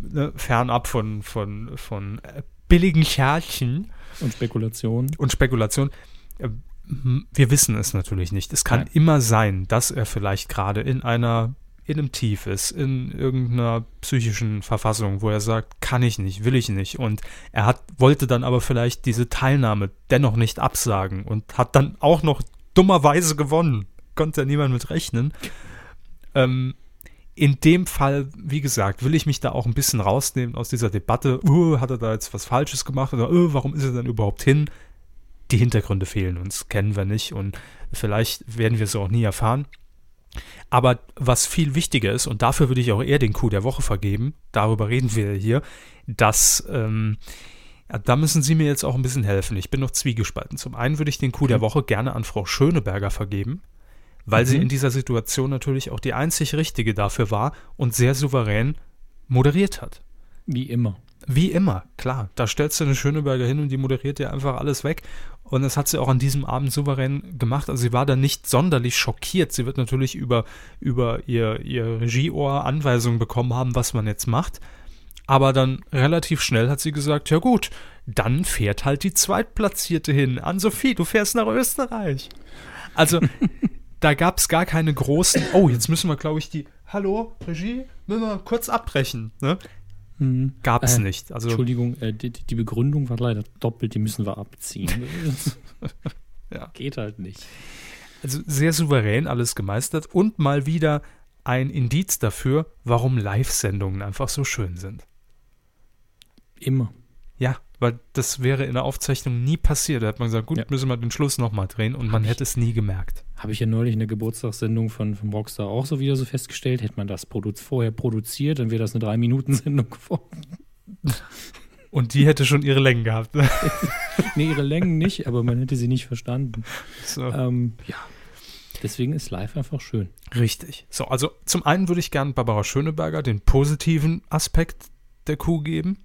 ne, fernab von, von, von äh, billigen Scherchen Und Spekulation. und Spekulation. Äh, m- Wir wissen es natürlich nicht. Es kann Nein. immer sein, dass er vielleicht gerade in einer in einem Tief ist, in irgendeiner psychischen Verfassung, wo er sagt, kann ich nicht, will ich nicht. Und er hat, wollte dann aber vielleicht diese Teilnahme dennoch nicht absagen und hat dann auch noch dummerweise gewonnen. Konnte ja niemand mit rechnen. Ähm, in dem Fall, wie gesagt, will ich mich da auch ein bisschen rausnehmen aus dieser Debatte. Uh, hat er da jetzt was Falsches gemacht? Oder uh, warum ist er denn überhaupt hin? Die Hintergründe fehlen uns, kennen wir nicht und vielleicht werden wir es auch nie erfahren. Aber was viel wichtiger ist, und dafür würde ich auch eher den Coup der Woche vergeben, darüber reden wir hier, dass ähm, da müssen Sie mir jetzt auch ein bisschen helfen. Ich bin noch zwiegespalten. Zum einen würde ich den Coup der Woche gerne an Frau Schöneberger vergeben, weil sie Mhm. in dieser Situation natürlich auch die einzig richtige dafür war und sehr souverän moderiert hat. Wie immer. Wie immer, klar. Da stellst du eine Schöneberger hin und die moderiert dir einfach alles weg. Und das hat sie auch an diesem Abend souverän gemacht. Also sie war da nicht sonderlich schockiert. Sie wird natürlich über, über ihr, ihr Regieohr Anweisungen bekommen haben, was man jetzt macht. Aber dann relativ schnell hat sie gesagt, ja gut, dann fährt halt die Zweitplatzierte hin. An-Sophie, du fährst nach Österreich. Also (laughs) da gab es gar keine großen, oh, jetzt müssen wir, glaube ich, die, hallo, Regie, müssen wir kurz abbrechen. Ne? Mhm. Gab es Äh, nicht. Also Entschuldigung, äh, die, die Begründung war leider doppelt, die müssen wir abziehen. (laughs) Ja. Geht halt nicht. Also sehr souverän alles gemeistert und mal wieder ein Indiz dafür, warum Live-Sendungen einfach so schön sind. Immer. Ja, weil das wäre in der Aufzeichnung nie passiert. Da hat man gesagt, gut, Ja. müssen wir den Schluss nochmal drehen und man ich- hätte es nie gemerkt. Habe ich ja neulich in der Geburtstagssendung von, von Rockstar auch so wieder so festgestellt. Hätte man das produ vorher produziert, dann wäre das eine Drei-Minuten-Sendung geworden. (laughs) Und die hätte schon ihre Längen gehabt. (laughs) Nee, ihre Längen nicht, aber man hätte sie nicht verstanden. so. Ähm, ja. Deswegen ist live einfach schön. Richtig. So, also zum einen würde ich gerne Barbara Schöneberger den positiven Aspekt der Kuh geben.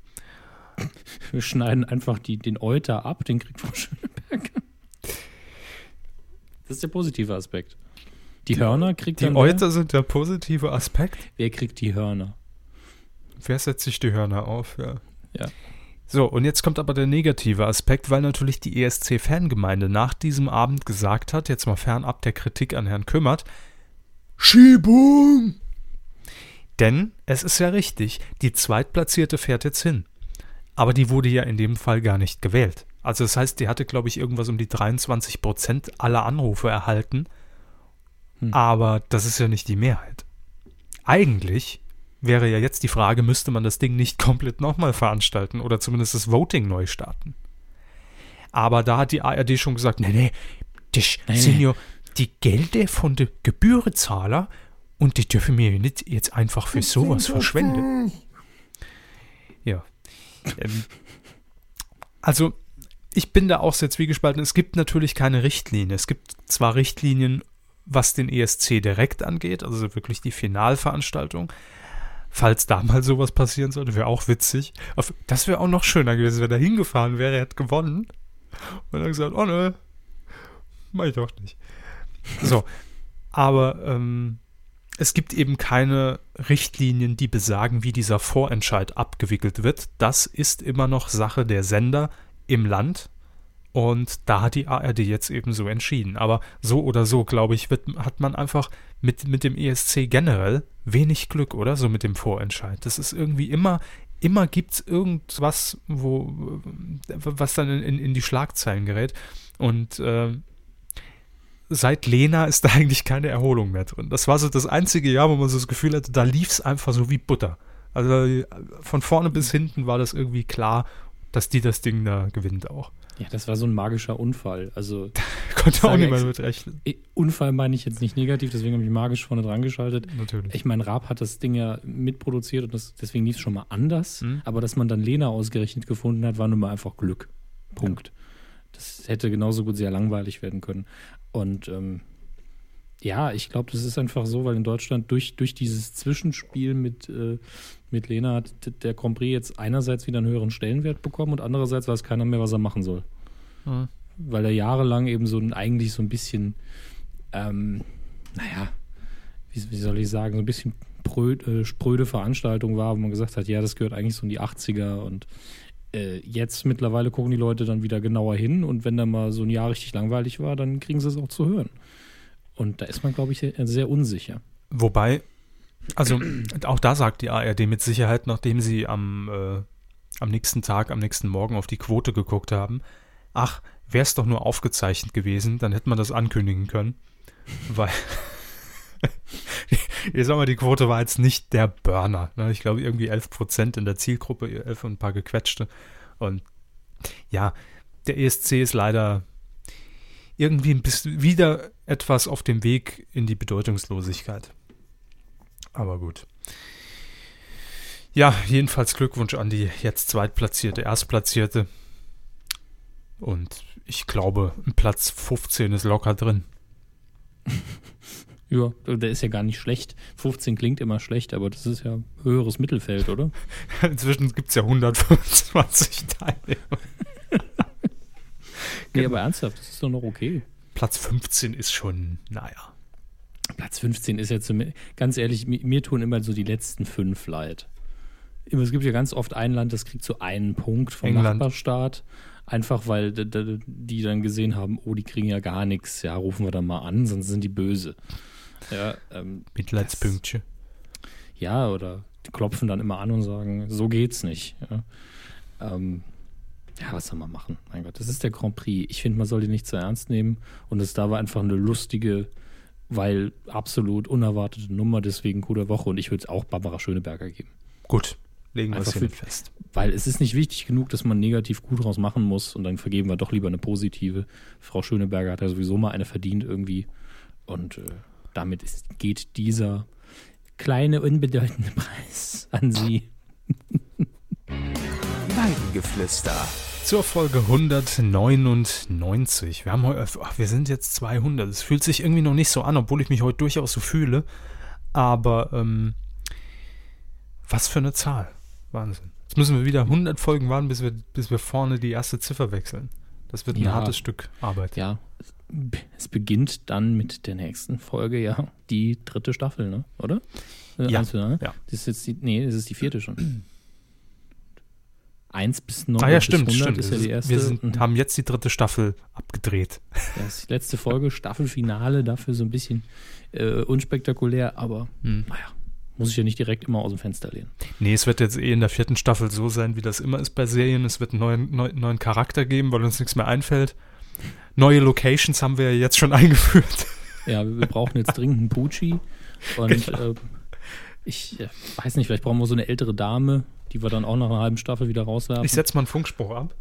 (laughs) Wir schneiden einfach die, den Euter ab, den kriegt Frau Schöneberger. Das ist der positive Aspekt. Die Hörner kriegt Die Euter sind der positive Aspekt. Wer? wer kriegt die Hörner? Wer setzt sich die Hörner auf? Ja. Ja. So, und jetzt kommt aber der negative Aspekt, weil natürlich die ESC-Fangemeinde nach diesem Abend gesagt hat, jetzt mal fernab der Kritik an Herrn Kümmert, Schiebung! Denn es ist ja richtig, die Zweitplatzierte fährt jetzt hin. Aber die wurde ja in dem Fall gar nicht gewählt. Also das heißt, die hatte, glaube ich, irgendwas um die 23 Prozent aller Anrufe erhalten. Hm. Aber das ist ja nicht die Mehrheit. Eigentlich wäre ja jetzt die Frage, müsste man das Ding nicht (laughs) komplett nochmal veranstalten oder zumindest das Voting neu starten. Aber da hat die ARD schon gesagt, nee, nee, das Nee, ja die Gelder von den Gebührenzahler und die dürfen wir nicht jetzt einfach für sowas verschwenden. Ja. Ähm, also, ich bin da auch sehr zwiegespalten. Es gibt natürlich keine Richtlinie. Es gibt zwar Richtlinien, was den ESC direkt angeht, also wirklich die Finalveranstaltung. Falls da mal sowas passieren sollte, wäre auch witzig. Das wäre auch noch schöner gewesen, wenn er hingefahren wäre, er hätte gewonnen. Und dann gesagt, oh ne, mach ich doch nicht. So, aber ähm, es gibt eben keine Richtlinien, die besagen, wie dieser Vorentscheid abgewickelt wird. Das ist immer noch Sache der Sender im Land. Und da hat die ARD jetzt eben so entschieden. Aber so oder so, glaube ich, wird, hat man einfach mit, mit dem ESC generell wenig Glück, oder? So mit dem Vorentscheid. Das ist irgendwie immer, immer gibt es irgendwas, wo, was dann in, in die Schlagzeilen gerät. Und äh, seit Lena ist da (laughs) eigentlich keine Erholung mehr drin. Das war so das einzige Jahr, wo man so das Gefühl hatte, da lief es einfach so wie Butter. Also von vorne bis hinten war das irgendwie klar, dass die das Ding da gewinnt auch. Ja, das war so ein magischer Unfall. Also (laughs) Konnte auch niemand mit rechnen. eh, Unfall meine ich jetzt nicht negativ, deswegen habe ich magisch vorne dran geschaltet. Natürlich. Ich meine, Raab hat das Ding ja mitproduziert und das, deswegen lief es schon mal anders. Mhm. Aber dass man dann Lena ausgerechnet gefunden hat, war nun mal einfach Glück. Punkt. Das hätte genauso gut sehr langweilig werden können. Und ähm, ja, ich glaube, das ist einfach so, weil in Deutschland durch, durch dieses Zwischenspiel mit, äh, mit Lena hat der Grand Prix jetzt einerseits wieder einen höheren Stellenwert bekommen und andererseits weiß keiner mehr, was er machen soll. Mhm. Weil er jahrelang eben so ein, eigentlich so ein bisschen, ähm, naja, wie, wie soll ich sagen, so ein bisschen pröd, äh, spröde Veranstaltung war, wo man gesagt hat, ja, das gehört eigentlich so in die 80er und äh, jetzt mittlerweile gucken die Leute dann wieder genauer hin und wenn da mal so ein Jahr richtig langweilig war, dann kriegen sie es auch zu hören. Und da ist man, glaube ich, sehr, sehr unsicher. Wobei, also (clears throat) auch da sagt die ARD mit Sicherheit, nachdem sie am, äh, am nächsten Tag, am nächsten Morgen auf die Quote geguckt haben, ach, wäre es doch nur aufgezeichnet gewesen, dann hätte man das ankündigen können. Weil, (laughs) ich sag mal, die Quote war jetzt nicht der Burner. Ne? Ich glaube, irgendwie 11 Prozent in der Zielgruppe, 11 und ein paar gequetschte. Und ja, der ESC ist leider irgendwie ein bisschen wieder etwas auf dem Weg in die Bedeutungslosigkeit. Aber gut. Ja, jedenfalls Glückwunsch an die jetzt zweitplatzierte, erstplatzierte. Und ich glaube, Platz 15 ist locker drin. (laughs) Ja, der ist ja gar nicht schlecht. 15 klingt immer schlecht, aber das ist ja höheres Mittelfeld, oder? (laughs) Inzwischen gibt es ja 125 Teilnehmer. (laughs) Nee, aber ernsthaft, das ist doch noch okay. Platz 15 ist schon, naja. Platz 15 ist ja zum, ganz ehrlich, mi- mir tun immer so die letzten fünf leid. Es gibt ja ganz oft ein Land, das kriegt so einen Punkt vom England. Nachbarstaat. Einfach weil die dann gesehen haben, oh, die kriegen ja gar nichts. Ja, rufen wir dann mal an, sonst sind die böse. Ja, ähm, Mitleidspünktchen. ja, oder die klopfen dann immer an und sagen, so geht's nicht. Ja, ähm, ja was soll man machen? Mein Gott, das ist der Grand Prix. Ich finde, man soll die nicht zu ernst nehmen. Und es da war einfach eine lustige, weil absolut unerwartete Nummer, deswegen Coup der Woche. Und ich würde es auch Barbara Schöneberger geben. Gut, legen wir es fest. Weil es ist nicht wichtig genug, dass man negativ gut draus machen muss. Und dann vergeben wir doch lieber eine positive. Frau Schöneberger hat ja sowieso mal eine verdient irgendwie. Und äh, damit ist, geht dieser kleine, unbedeutende Preis an sie. Weidengeflüster. Zur Folge 199. Wir, haben heu- ach, wir sind jetzt 200. Es fühlt sich irgendwie noch nicht so an, obwohl ich mich heute durchaus so fühle. Aber ähm, was für eine Zahl. Wahnsinn. Jetzt müssen wir wieder 100 Folgen warten, bis wir, bis wir vorne die erste Ziffer wechseln. Das wird ein Ja. hartes Stück Arbeit. Ja, es beginnt dann mit der nächsten Folge, ja, die dritte Staffel, ne? Oder? Äh, Ja, eins, ne? ja. Das ist jetzt die, nee, das ist die vierte schon. Eins bis neun Ah ja, bis stimmt, 100 stimmt. ist ja die erste. wir sind, und haben jetzt die dritte Staffel abgedreht. das ist die letzte Folge, Staffelfinale, dafür so ein bisschen äh, unspektakulär, aber Hm. naja, muss ich ja nicht direkt immer aus dem Fenster lehnen. Nee, es wird jetzt eh in der vierten Staffel so sein, wie das immer ist bei Serien. Es wird einen neuen, neu, neuen Charakter geben, weil uns nichts mehr einfällt. Neue Locations haben wir jetzt schon (laughs) eingeführt. Ja, wir brauchen jetzt dringend einen Pucci. Und Genau. äh, ich äh, weiß nicht, vielleicht brauchen wir so eine ältere Dame, die wir dann auch nach einer halben Staffel wieder rauswerfen. Ich setze mal einen Funkspruch ab.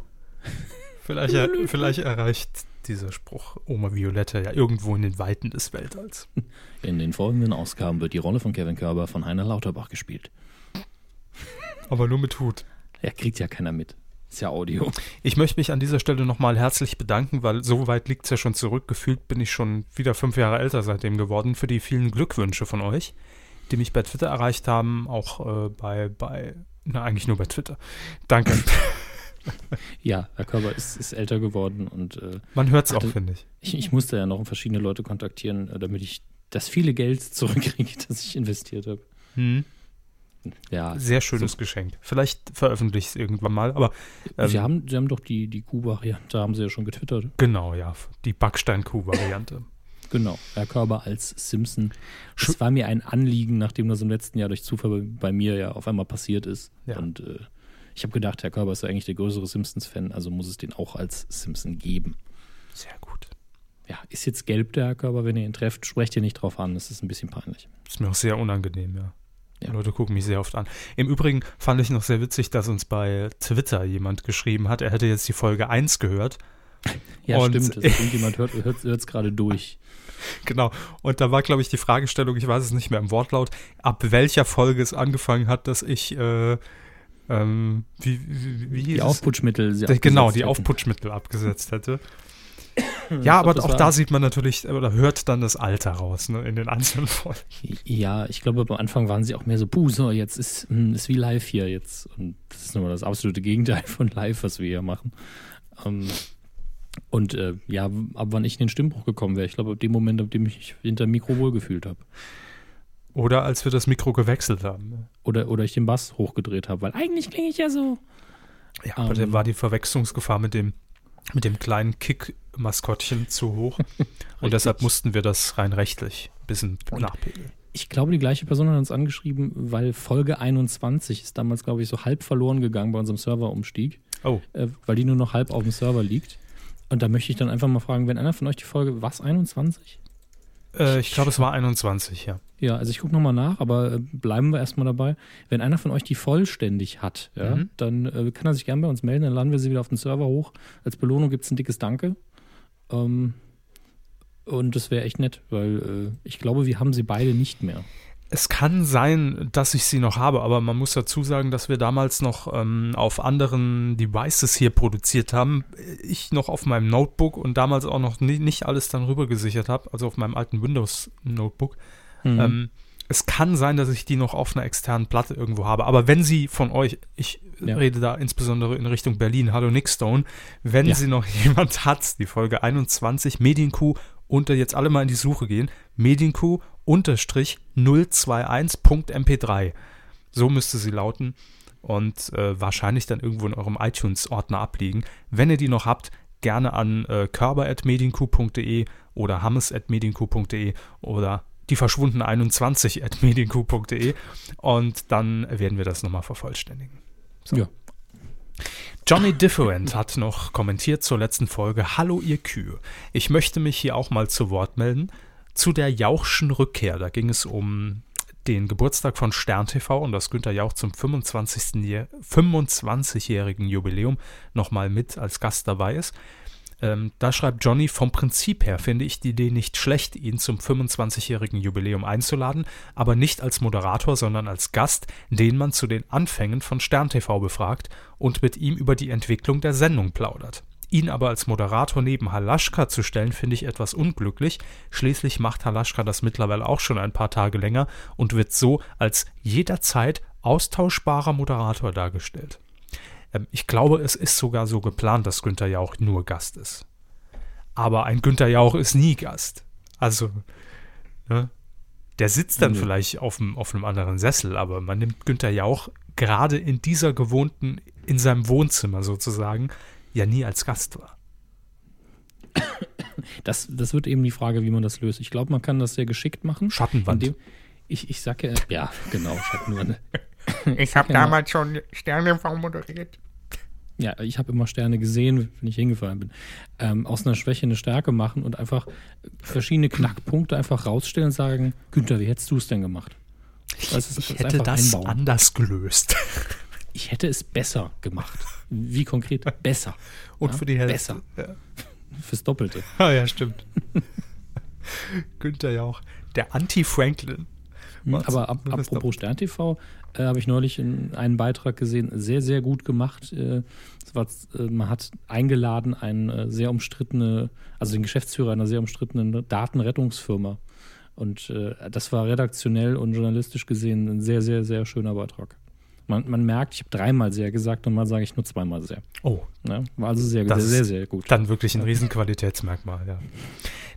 Vielleicht, er, vielleicht erreicht dieser Spruch Oma Violetta ja irgendwo in den Weiten des Weltalls. In den folgenden Ausgaben wird die Rolle von Kevin Körber von Heiner Lauterbach gespielt. Aber nur mit Hut. Ja, kriegt ja keiner mit. Ist ja Audio. Ich möchte mich an dieser Stelle nochmal herzlich bedanken, weil so weit liegt es ja schon zurück. Gefühlt bin ich schon wieder fünf Jahre älter seitdem geworden, für die vielen Glückwünsche von euch, die mich bei Twitter erreicht haben, auch äh, bei, bei, na eigentlich nur bei Twitter. Danke. (laughs) Ja, Herr Körber ist, ist älter geworden und äh, Man hört es auch, finde ich. ich, ich musste ja noch verschiedene Leute kontaktieren, äh, damit ich das viele Geld zurückkriege, (laughs) das ich investiert habe. Hm. Ja, Sehr schönes Geschenk. Vielleicht veröffentliche ich es irgendwann mal, aber ähm, Sie, haben, Sie haben doch die, die Kuh-Variante, haben Sie ja schon getwittert. genau, ja, die Backsteinkuh-Variante. Genau, Herr Körber als Simpson. Es war mir ein Anliegen, nachdem das im letzten Jahr durch Zufall bei, bei mir ja auf einmal passiert ist. Ja. Und äh, ich habe gedacht, Herr Körber ist ja eigentlich der größere Simpsons-Fan, also muss es den auch als Simpson geben. Sehr gut. Ja, ist jetzt gelb der Herr Körber, wenn ihr ihn trefft, sprecht ihr nicht drauf an, das ist ein bisschen peinlich. Ist mir auch sehr unangenehm, ja. Ja. Leute gucken mich sehr oft an. Im Übrigen fand ich noch sehr witzig, dass uns bei Twitter jemand geschrieben hat, er hätte jetzt die Folge 1 gehört. Ja, Und- stimmt, das (laughs) irgendjemand hört es gerade durch. Genau. Und da war, glaube ich, die Fragestellung, ich weiß es nicht mehr im Wortlaut, ab welcher Folge es angefangen hat, dass ich, äh, ähm, wie, wie, wie Die? Aufputschmittel. Genau, die. Aufputschmittel abgesetzt hätte. Ich ja, aber auch war- da sieht man natürlich, oder hört dann das Alter raus, ne, in den einzelnen Folgen. Ja, ich glaube, am Anfang waren sie auch mehr so, puh, so, jetzt ist, hm, ist wie live hier jetzt. Und das ist nochmal das absolute Gegenteil von live, was wir hier machen. Ähm, und äh, ja, ab wann ich in den Stimmbruch gekommen wäre, ich glaube, ab dem Moment, ab dem ich mich hinter dem Mikro wohlgefühlt habe. Oder als wir das Mikro gewechselt haben. ne? Oder, oder ich den Bass hochgedreht habe, weil eigentlich klinge ich ja so. Ja, aber Ähm. da war die Verwechslungsgefahr mit dem, mit dem kleinen Kick-Maskottchen zu hoch. (laughs) Und deshalb mussten wir das rein rechtlich ein bisschen Und- nachpegeln. Ich glaube, die gleiche Person hat uns angeschrieben, weil Folge 21 ist damals, glaube ich, so halb verloren gegangen bei unserem Serverumstieg. Oh, äh, weil die nur noch halb auf dem Server liegt. Und da möchte ich dann einfach mal fragen, wenn einer von euch die Folge, was, 21? Äh, ich glaube, es war 21, ja. Ja, also ich gucke nochmal nach, aber äh, bleiben wir erstmal dabei. Wenn einer von euch die vollständig hat, ja, Mhm. dann äh, kann er sich gerne bei uns melden, dann laden wir sie wieder auf den Server hoch. Als Belohnung gibt es ein dickes Danke. Ähm, Und das wäre echt nett, weil äh, ich glaube, wir haben sie beide nicht mehr. Es kann sein, dass ich sie noch habe, aber man muss dazu sagen, dass wir damals noch ähm, auf anderen Devices hier produziert haben. Ich noch auf meinem Notebook und damals auch noch nie, nicht alles dann rüber gesichert habe, also auf meinem alten Windows-Notebook. Mhm. Ähm, es kann sein, dass ich die noch auf einer externen Platte irgendwo habe. Aber wenn sie von euch, ich Ja. rede da insbesondere in Richtung Berlin, hallo Nickstone, wenn Ja. sie noch (laughs) jemand hat, die Folge 21, Medienkuh, unter jetzt alle mal in die Suche gehen, Medienkuh unterstrich 021.mp3. So müsste sie lauten und äh, wahrscheinlich dann irgendwo in eurem iTunes-Ordner abliegen. Wenn ihr die noch habt, gerne an äh, körber.medienkuh.de oder hammes.medienkuh.de oder die verschwunden 21.medienkuh.de und dann werden wir das nochmal vervollständigen. So. Ja. Johnny Different hat noch kommentiert zur letzten Folge Hallo ihr Kühe. Ich möchte mich hier auch mal zu Wort melden. Zu der Jauchschen Rückkehr, da ging es um den Geburtstag von Stern TV und dass Günter Jauch zum 25. Jahr- 25-jährigen Jubiläum nochmal mit als Gast dabei ist. Ähm, da schreibt Johnny, vom Prinzip her finde ich die Idee nicht schlecht, ihn zum 25-jährigen Jubiläum einzuladen, aber nicht als Moderator, sondern als Gast, den man zu den Anfängen von Stern TV befragt und mit ihm über die Entwicklung der Sendung plaudert. Ihn aber als Moderator neben Halaschka zu stellen, finde ich etwas unglücklich. Schließlich macht Halaschka das mittlerweile auch schon ein paar Tage länger und wird so als jederzeit austauschbarer Moderator dargestellt. Ähm, ich glaube, es ist sogar so geplant, dass Günther Jauch nur Gast ist. Aber ein Günther Jauch ist nie Gast. Also, ne? der sitzt dann Nee. vielleicht auf, dem, auf einem anderen Sessel, aber man nimmt Günther Jauch gerade in dieser gewohnten, in seinem Wohnzimmer sozusagen, ja nie als Gast wahr. Das, das wird eben die Frage, wie man das löst. Ich glaube, man kann das sehr geschickt machen. Schattenwand. Ich, ich sage, ja, genau, Schattenwand. (laughs) Ich habe Genau. damals schon Sterne moderiert. Ja, ich habe immer Sterne gesehen, wenn ich hingefallen bin. Ähm, aus einer Schwäche eine Stärke machen und einfach verschiedene Knackpunkte einfach rausstellen und sagen, Günther, wie hättest du es denn gemacht? Das ist- ich das hätte das einbauen. anders gelöst. Ich hätte es besser gemacht. Wie konkret? Besser. (laughs) Und Ja, für die Hälfte. besser. Fürs Doppelte. (laughs) Ah, ja, stimmt. (laughs) Günther Jauch. Der Anti-Franklin. Was? Aber ab, apropos Stern TV, äh, habe ich neulich in, einen Beitrag gesehen, sehr, sehr gut gemacht. Äh, war, äh, man hat eingeladen, einen äh, sehr umstrittene, also den Geschäftsführer einer sehr umstrittenen Datenrettungsfirma. Und äh, das war redaktionell und journalistisch gesehen ein sehr, sehr, sehr schöner Beitrag. Man, man merkt, ich habe dreimal sehr gesagt und mal sage ich nur zweimal sehr. Oh, Ne? War also sehr, Das sehr, sehr, sehr gut. Dann wirklich ein Riesenqualitätsmerkmal, ja.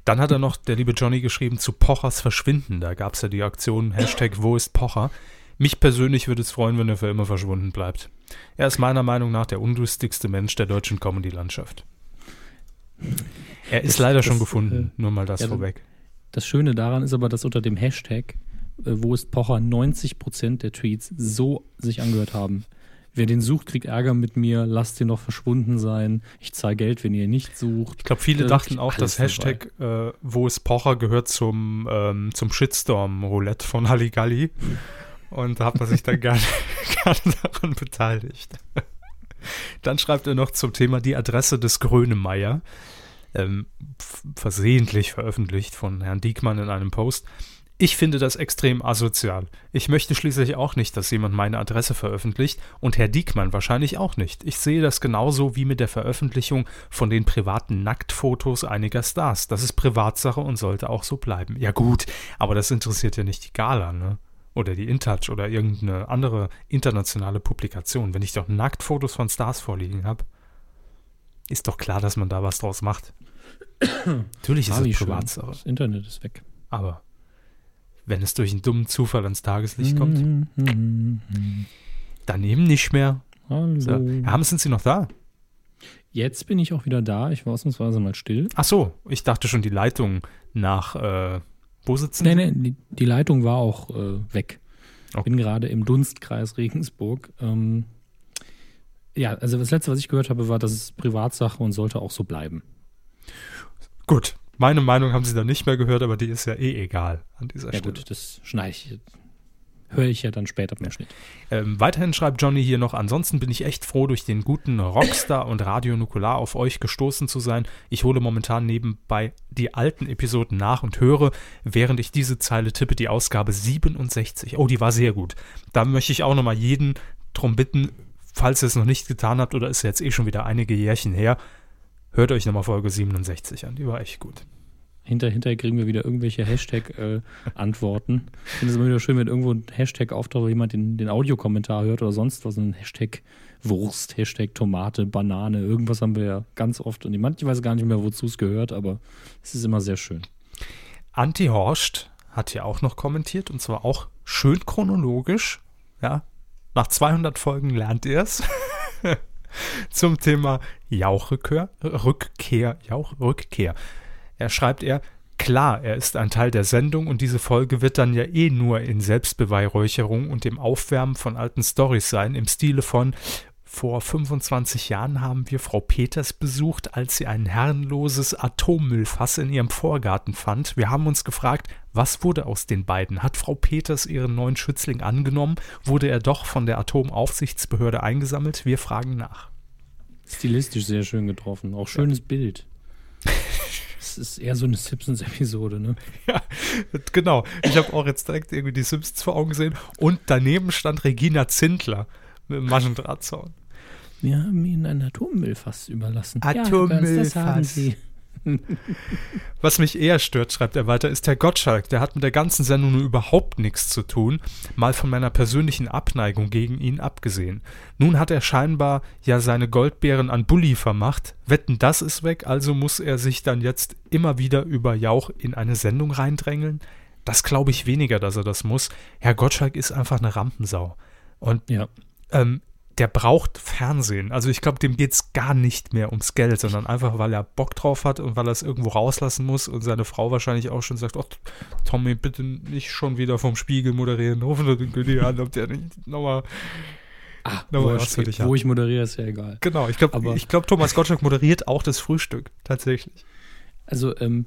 Dann hat er noch, der liebe Johnny, geschrieben zu Pochers Verschwinden. Da gab es ja die Aktion Hashtag Wo ist Pocher? Mich persönlich würde es freuen, wenn er für immer verschwunden bleibt. Er ist meiner Meinung nach der unlustigste Mensch der deutschen Comedy-Landschaft. Er ist Das- leider das, schon gefunden, äh, nur mal das ja, vorweg. Das Schöne daran ist aber, dass unter dem Hashtag, wo ist Pocher, 90% der Tweets so sich angehört haben. Wer den sucht, kriegt Ärger mit mir, lasst den doch verschwunden sein, ich zahle Geld, wenn ihr ihn nicht sucht. Ich glaube, viele Da dachten auch, das alles Hashtag äh, Wo ist Pocher gehört zum, ähm, zum Shitstorm-Roulette von Halligalli. Und da hat man sich dann (laughs) gerne, gerne daran beteiligt. Dann schreibt er noch zum Thema die Adresse des Grönemeyer. Ähm, versehentlich veröffentlicht von Herrn Diekmann in einem Post. Ich finde das extrem asozial. Ich möchte schließlich auch nicht, dass jemand meine Adresse veröffentlicht und Herr Diekmann wahrscheinlich auch nicht. Ich sehe das genauso wie mit der Veröffentlichung von den privaten Nacktfotos einiger Stars. Das ist Privatsache und sollte auch so bleiben. Ja gut, aber das interessiert ja nicht die Gala, ne? Oder die InTouch oder irgendeine andere internationale Publikation. Wenn ich doch Nacktfotos von Stars vorliegen habe, ist doch klar, dass man da was draus macht. (coughs) Natürlich ist es. Privatsache. Das Internet ist weg. Aber wenn es durch einen dummen Zufall ans Tageslicht kommt, (laughs) dann eben nicht mehr. Hallo. So. Herr Hammes, sind Sie noch da? Jetzt bin ich auch wieder da, ich war ausnahmsweise mal still. Ach so, ich dachte schon die Leitung nach, äh, wo sitzen Nee, nee, die, die Leitung war auch äh, weg. Okay. Bin gerade im Dunstkreis Regensburg. Ähm, ja, also das letzte, was ich gehört habe, war, das ist Privatsache und sollte auch so bleiben. Gut, meine Meinung haben Sie da nicht mehr gehört, aber die ist ja eh egal an dieser Ja Stelle. gut, das schneide ich. höre ich ja dann später beim Schnitt. Ähm, weiterhin schreibt Johnny hier noch, ansonsten bin ich echt froh, durch den guten Rockstar und Radio Nukular auf euch gestoßen zu sein. Ich hole momentan nebenbei die alten Episoden nach und höre, während ich diese Zeile tippe, die Ausgabe 67. Oh, die war sehr gut. Da möchte ich auch nochmal jeden drum bitten, falls ihr es noch nicht getan habt oder ist jetzt eh schon wieder einige Jährchen her, hört euch nochmal Folge 67 an. Die war echt gut. Hinter, hinterher kriegen wir wieder irgendwelche Hashtag-Antworten. (laughs) ich finde es immer wieder schön, wenn irgendwo ein Hashtag auftaucht, wo jemand den, den Audiokommentar hört oder sonst was, ein Hashtag Wurst, Hashtag Tomate, Banane, irgendwas haben wir ja ganz oft. Und manche weiß gar nicht mehr, wozu es gehört, aber es ist immer sehr schön. Anti Horst hat hier auch noch kommentiert und zwar auch schön chronologisch. Ja, nach 200 Folgen lernt ihr es. (laughs) Zum Thema Jauchrückkehr, Rückkehr, Jauchrückkehr. Er schreibt er, klar, er ist ein Teil der Sendung und diese Folge wird dann ja eh nur in Selbstbeweihräucherung und dem Aufwärmen von alten Stories sein, im Stile von vor 25 Jahren haben wir Frau Peters besucht, als sie ein herrenloses Atommüllfass in ihrem Vorgarten fand. Wir haben uns gefragt, was wurde aus den beiden? Hat Frau Peters ihren neuen Schützling angenommen? Wurde er doch von der Atomaufsichtsbehörde eingesammelt? Wir fragen nach. Stilistisch sehr schön getroffen. Auch schönes Bild. (laughs) Es ist eher so eine Simpsons-Episode, ne? Ja, genau. Ich habe auch jetzt direkt irgendwie die Simpsons vor Augen gesehen. Und daneben stand Regina Zindler mit dem Maschendrahtzaun. Wir haben ihnen ein Atommüllfass überlassen. Atommüllfass. Ja, das haben sie. Was mich eher stört, schreibt er weiter, ist Herr Gottschalk. Der hat mit der ganzen Sendung nur überhaupt nichts zu tun, mal von meiner persönlichen Abneigung gegen ihn abgesehen. Nun hat er scheinbar ja seine Goldbeeren an Bulli vermacht. Wetten, das ist weg, also muss er sich dann jetzt immer wieder über Jauch in eine Sendung reindrängeln? Das glaube ich weniger, dass er das muss. Herr Gottschalk ist einfach eine Rampensau. Und Ja. ähm, der braucht Fernsehen. Also ich glaube, dem geht es gar nicht mehr ums Geld, sondern einfach, weil er Bock drauf hat und weil er es irgendwo rauslassen muss und seine Frau wahrscheinlich auch schon sagt, oh, Tommy, bitte nicht schon wieder vom Spiegel moderieren. Ruf nur den Güni an, ob der nicht nochmal Ah, Nochmal wo, was für ich, dich wo ich moderiere, ist ja egal. Genau, ich glaube, glaub, Thomas Gottschalk moderiert auch das Frühstück, tatsächlich. Also, ähm,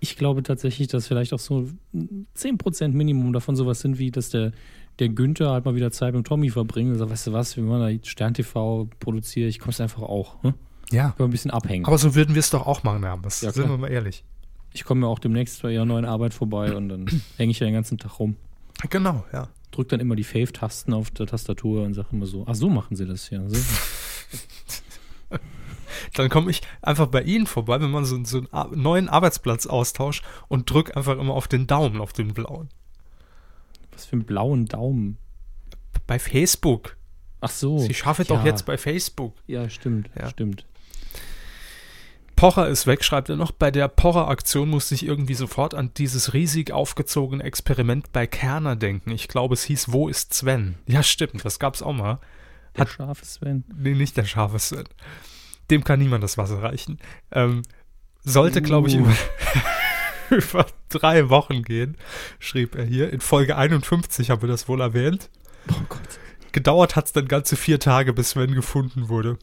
ich glaube tatsächlich, dass vielleicht auch so 10% Minimum davon sowas sind, wie dass der, der Günther halt mal wieder Zeit mit Tommy verbringt und sagt, weißt du was, wir machen da Stern TV produziere, ich komm's einfach auch. Hm? Ja. Können wir ein bisschen abhängen. Aber so würden wir es doch auch machen, Hermes. Ja, Sind klar. wir mal ehrlich. ich komme ja auch demnächst bei ihrer neuen Arbeit vorbei und dann (clears throat) hänge ich ja den ganzen Tag rum. Genau, ja. Drück dann immer die Fave-Tasten auf der Tastatur und sage immer so, ach so machen sie das ja. So. (laughs) Dann komme ich einfach bei Ihnen vorbei, wenn man so, so einen neuen Arbeitsplatz austauscht und drück einfach immer auf den Daumen, auf den blauen. Was für einen blauen Daumen. Bei Facebook. Ach so. Sie schaffe ja. doch jetzt bei Facebook. Ja, stimmt, Ja. stimmt. Pocher ist weg, schreibt er noch. Bei der Pocher-Aktion musste ich irgendwie sofort an dieses riesig aufgezogene Experiment bei Kerner denken. Ich glaube, es hieß Wo ist Sven? Ja, stimmt, das gab's auch mal. Der Hat- scharfe Sven. Nee, nicht der scharfe Sven. Dem kann niemand das Wasser reichen. Ähm, sollte, glaube ich, Uh. über, (laughs) (laughs) über drei Wochen gehen, schrieb er hier. In Folge 51 haben wir das wohl erwähnt. Oh Gott. Gedauert hat es dann ganze vier Tage, bis Sven gefunden wurde.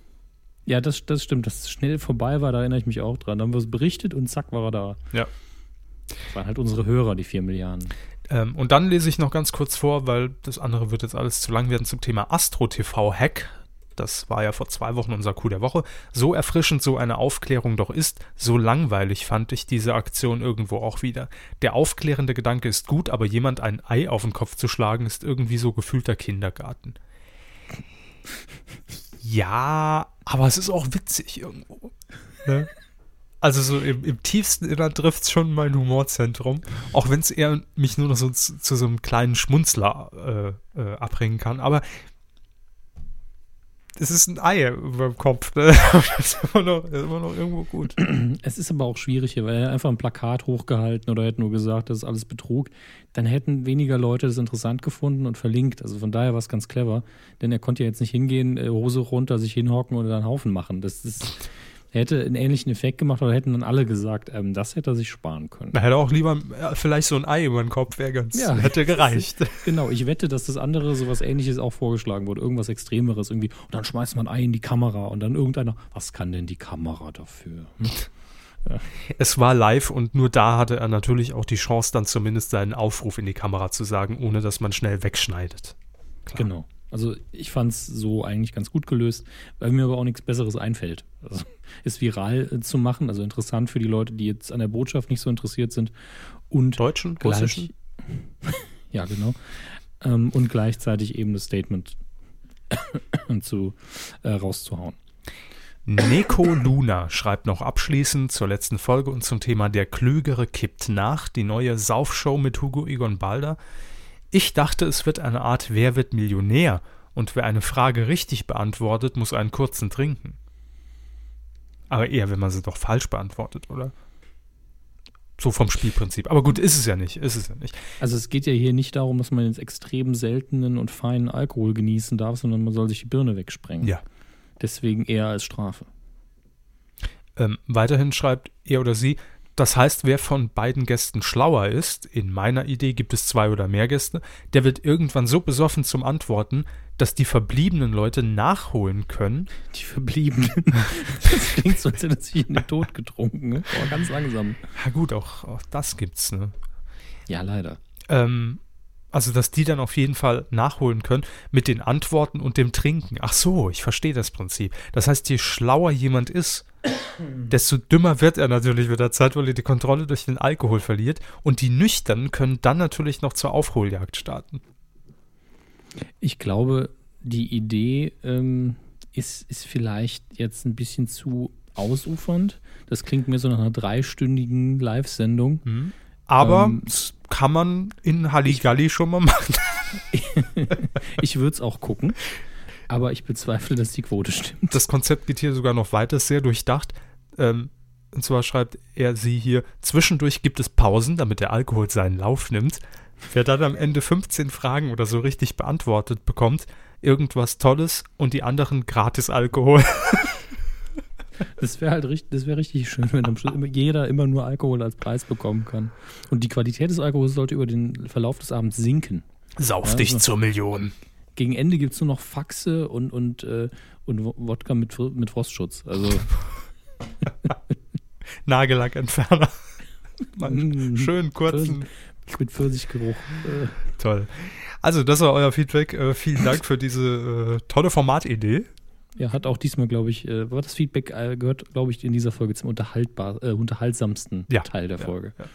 Ja, das, das stimmt, dass es schnell vorbei war, da erinnere ich mich auch dran. Da haben wir es berichtet und zack war er da. Ja. Das waren halt unsere Hörer, die vier Milliarden. Ähm, und dann lese ich noch ganz kurz vor, weil das andere wird jetzt alles zu lang werden zum Thema Astro TV Hack. Das war ja vor zwei Wochen unser Coup der Woche. So erfrischend so eine Aufklärung doch ist, so langweilig fand ich diese Aktion irgendwo auch wieder. Der aufklärende Gedanke ist gut, aber jemand ein Ei auf den Kopf zu schlagen, ist irgendwie so gefühlter Kindergarten. Ja, aber es ist auch witzig irgendwo. Ne? Also so im, im tiefsten Innern trifft es schon mein Humorzentrum. Auch wenn es eher mich nur noch so zu, zu so einem kleinen Schmunzler äh, äh, abbringen kann. Aber es ist ein Ei über dem Kopf. Ne? (laughs) das ist immer noch, ist immer noch irgendwo gut. (clears throat) Es ist aber auch schwierig hier, weil er einfach ein Plakat hochgehalten oder hätte nur gesagt, das ist alles Betrug. Dann hätten weniger Leute das interessant gefunden und verlinkt. Also von daher war es ganz clever. Denn er konnte ja jetzt nicht hingehen, äh, Hose runter, sich hinhocken oder einen Haufen machen. Das ist, hätte einen ähnlichen Effekt gemacht, aber hätten dann alle gesagt, ähm, das hätte er sich sparen können. Man hätte auch lieber äh, vielleicht so ein Ei über den Kopf, wäre ganz, Ja. hätte (laughs) gereicht. Genau, ich wette, dass das andere sowas ähnliches auch vorgeschlagen wurde. Irgendwas Extremeres irgendwie. Und dann schmeißt man ein in die Kamera und dann irgendeiner, was kann denn die Kamera dafür? Hm? (laughs) Es war live und nur da hatte er natürlich auch die Chance, dann zumindest seinen Aufruf in die Kamera zu sagen, ohne dass man schnell wegschneidet. Klar. Genau. Also ich fand es so eigentlich ganz gut gelöst, weil mir aber auch nichts Besseres einfällt. Also, ist viral äh, zu machen, also interessant für die Leute, die jetzt an der Botschaft nicht so interessiert sind. Und Deutschen, gleich, russischen? (laughs) ja, genau. Ähm, und gleichzeitig eben das Statement (coughs) zu, äh, rauszuhauen. Neko Luna schreibt noch abschließend zur letzten Folge und zum Thema Der Klügere kippt nach, die neue Saufshow mit Hugo Egon Balder. Ich dachte, es wird eine Art Wer wird Millionär und wer eine Frage richtig beantwortet, muss einen kurzen trinken. Aber eher, wenn man sie doch falsch beantwortet, oder? So vom Spielprinzip. Aber gut, ist es ja nicht, ist es ja nicht. Also es geht ja hier nicht darum, dass man jetzt extrem seltenen und feinen Alkohol genießen darf, sondern man soll sich die Birne wegsprengen. Ja. Deswegen eher als Strafe. Ähm, weiterhin schreibt er oder sie, das heißt, wer von beiden Gästen schlauer ist, in meiner Idee gibt es zwei oder mehr Gäste, der wird irgendwann so besoffen zum Antworten, dass die verbliebenen Leute nachholen können. Die Verbliebenen. (laughs) Das klingt so, als hätte sich in den Tod getrunken. Ne? Aber ganz langsam. Ja gut, auch, auch das gibt's, ne? Ja, leider. Ähm, also, dass die dann auf jeden Fall nachholen können mit den Antworten und dem Trinken. Ach so, ich verstehe das Prinzip. Das heißt, je schlauer jemand ist, (clears throat) desto dümmer wird er natürlich mit der Zeit, weil er die Kontrolle durch den Alkohol verliert. Und die Nüchternen können dann natürlich noch zur Aufholjagd starten. Ich glaube, die Idee ähm, ist, ist vielleicht jetzt ein bisschen zu ausufernd. Das klingt mir so nach einer dreistündigen Live-Sendung. Aber Ähm, das kann man in Halligalli schon mal machen. (laughs) Ich würde es auch gucken, aber ich bezweifle, dass die Quote stimmt. Das Konzept geht hier sogar noch weiter, ist sehr durchdacht. Ähm, und zwar schreibt er sie hier, zwischendurch gibt es Pausen, damit der Alkohol seinen Lauf nimmt. Wer dann am Ende 15 Fragen oder so richtig beantwortet bekommt, irgendwas Tolles und die anderen gratis Alkohol. (laughs) Das wäre halt richtig, das wäre richtig schön, wenn am Schluss immer, jeder immer nur Alkohol als Preis bekommen kann. Und die Qualität des Alkohols sollte über den Verlauf des Abends sinken. Sauf Ja, dich so. zur Million. Gegen Ende gibt es nur noch Faxe und, und, äh, und Wo- Wodka mit, mit Frostschutz. Also (laughs) Nagellackentferner. (laughs) Mal Mm, schön kurzen. Mit Pfirsichgeruch. Äh, Toll. Also, das war euer Feedback. Äh, vielen Dank für diese äh, tolle Formatidee. ja, hat auch diesmal, glaube ich, äh, war das Feedback äh, gehört, glaube ich, in dieser Folge zum unterhaltbar, äh, unterhaltsamsten Ja, Teil der ja, Folge. ja.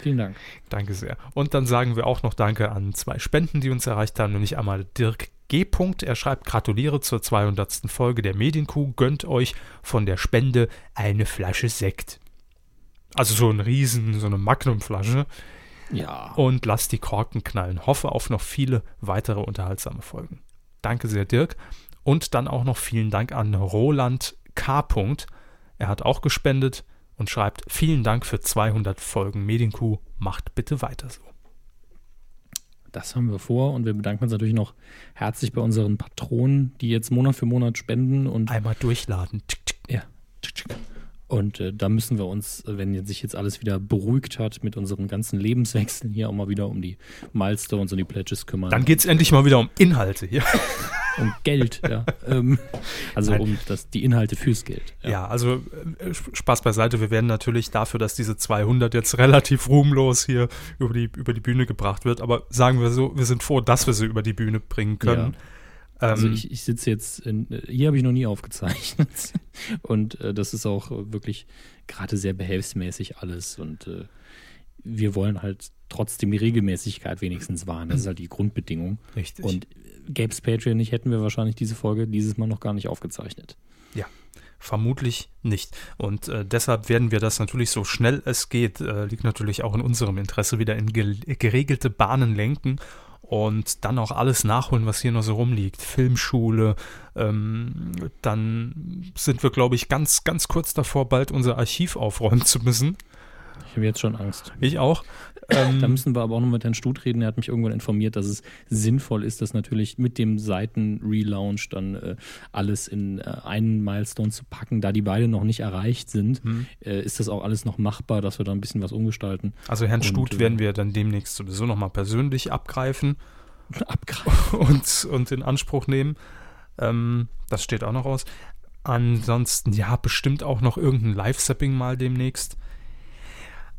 Vielen Dank. Danke sehr. Und dann sagen wir auch noch Danke an zwei Spenden, die uns erreicht haben, nämlich einmal Dirk G. Er schreibt, gratuliere zur 200. Folge der Medienkuh, gönnt euch von der Spende eine Flasche Sekt. Also so ein Riesen, so eine Magnumflasche Ja. und lasst die Korken knallen. Hoffe auf noch viele weitere unterhaltsame Folgen. Danke sehr, Dirk. Und dann auch noch vielen Dank an Roland K. Er hat auch gespendet und schreibt, vielen Dank für 200 Folgen Medienkuh. Macht bitte weiter so. Das haben wir vor und wir bedanken uns natürlich noch herzlich bei unseren Patronen, die jetzt Monat für Monat spenden und Einmal durchladen. Tick, tick. ja. Und äh, da müssen wir uns, äh, wenn sich jetzt alles wieder beruhigt hat mit unseren ganzen Lebenswechseln hier auch mal wieder um die Milestones und die Pledges kümmern. Dann geht es endlich mal wieder um Inhalte hier. (laughs) um Geld, ja. Ähm, also Nein. um das, die Inhalte fürs Geld. Ja, also äh, Spaß beiseite. Wir werden natürlich dafür, dass diese 200 jetzt relativ ruhmlos hier über die, über die Bühne gebracht wird. Aber sagen wir so, wir sind froh, dass wir sie über die Bühne bringen können. Also Ähm, ich, ich sitze jetzt, in, äh, hier habe ich noch nie aufgezeichnet. (laughs) Und äh, das ist auch äh, wirklich gerade sehr behelfsmäßig alles. Und äh, wir wollen halt trotzdem die Regelmäßigkeit wenigstens wahren. Das ist halt die Grundbedingung. richtig. Und gäbe es Patreon nicht, hätten wir wahrscheinlich diese Folge dieses Mal noch gar nicht aufgezeichnet. Vermutlich nicht. Und äh, deshalb werden wir das natürlich so schnell es geht, äh, liegt natürlich auch in unserem Interesse, wieder in ge geregelte Bahnen lenken und dann auch alles nachholen, was hier noch so rumliegt. Filmschule, ähm, dann sind wir, glaube ich, ganz, ganz kurz davor, bald unser Archiv aufräumen zu müssen. Ich habe jetzt schon Angst. Ich auch. Da Ähm, müssen wir aber auch noch mit Herrn Stut reden. Er hat mich irgendwann informiert, dass es sinnvoll ist, dass natürlich mit dem Seiten-Relaunch dann äh, alles in äh, einen Milestone zu packen. Da die beide noch nicht erreicht sind, Hm. äh, ist das auch alles noch machbar, dass wir da ein bisschen was umgestalten. also Herrn Und, Stut äh, werden wir dann demnächst sowieso nochmal persönlich abgreifen. (laughs) Abgreifen. und, und in Anspruch nehmen. Ähm, das steht auch noch aus. Ansonsten, ja, bestimmt auch noch irgendein Live-Sapping mal demnächst.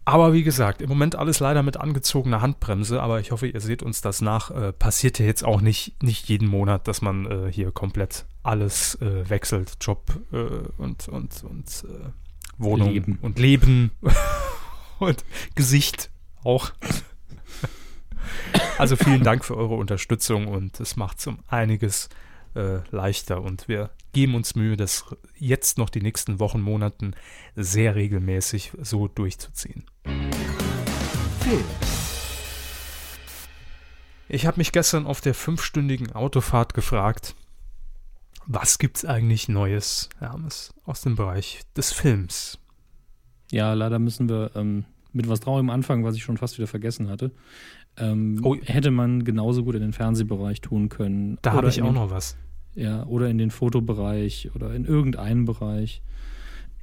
Aber wie gesagt, im Moment alles leider mit angezogener Handbremse, aber ich hoffe, ihr seht uns das nach. Äh, passiert ja jetzt auch nicht, nicht jeden Monat, dass man äh, hier komplett alles äh, wechselt. Job äh, und, und, und äh, Wohnung Leben. und Leben (laughs) und Gesicht auch. Also vielen Dank für eure Unterstützung und es macht um einiges äh, leichter und wir geben uns Mühe, das jetzt noch die nächsten Wochen, Monaten sehr regelmäßig so durchzuziehen. Film. Ich habe mich gestern auf der fünfstündigen Autofahrt gefragt, was gibt's eigentlich Neues, Hermes, aus dem Bereich des Films? Ja, leider müssen wir ähm, mit was Traurigem anfangen, was ich schon fast wieder vergessen hatte. Ähm, Oh. Hätte man genauso gut in den Fernsehbereich tun können. Da habe ich auch noch was. Ja, oder in den Fotobereich oder in irgendeinen Bereich,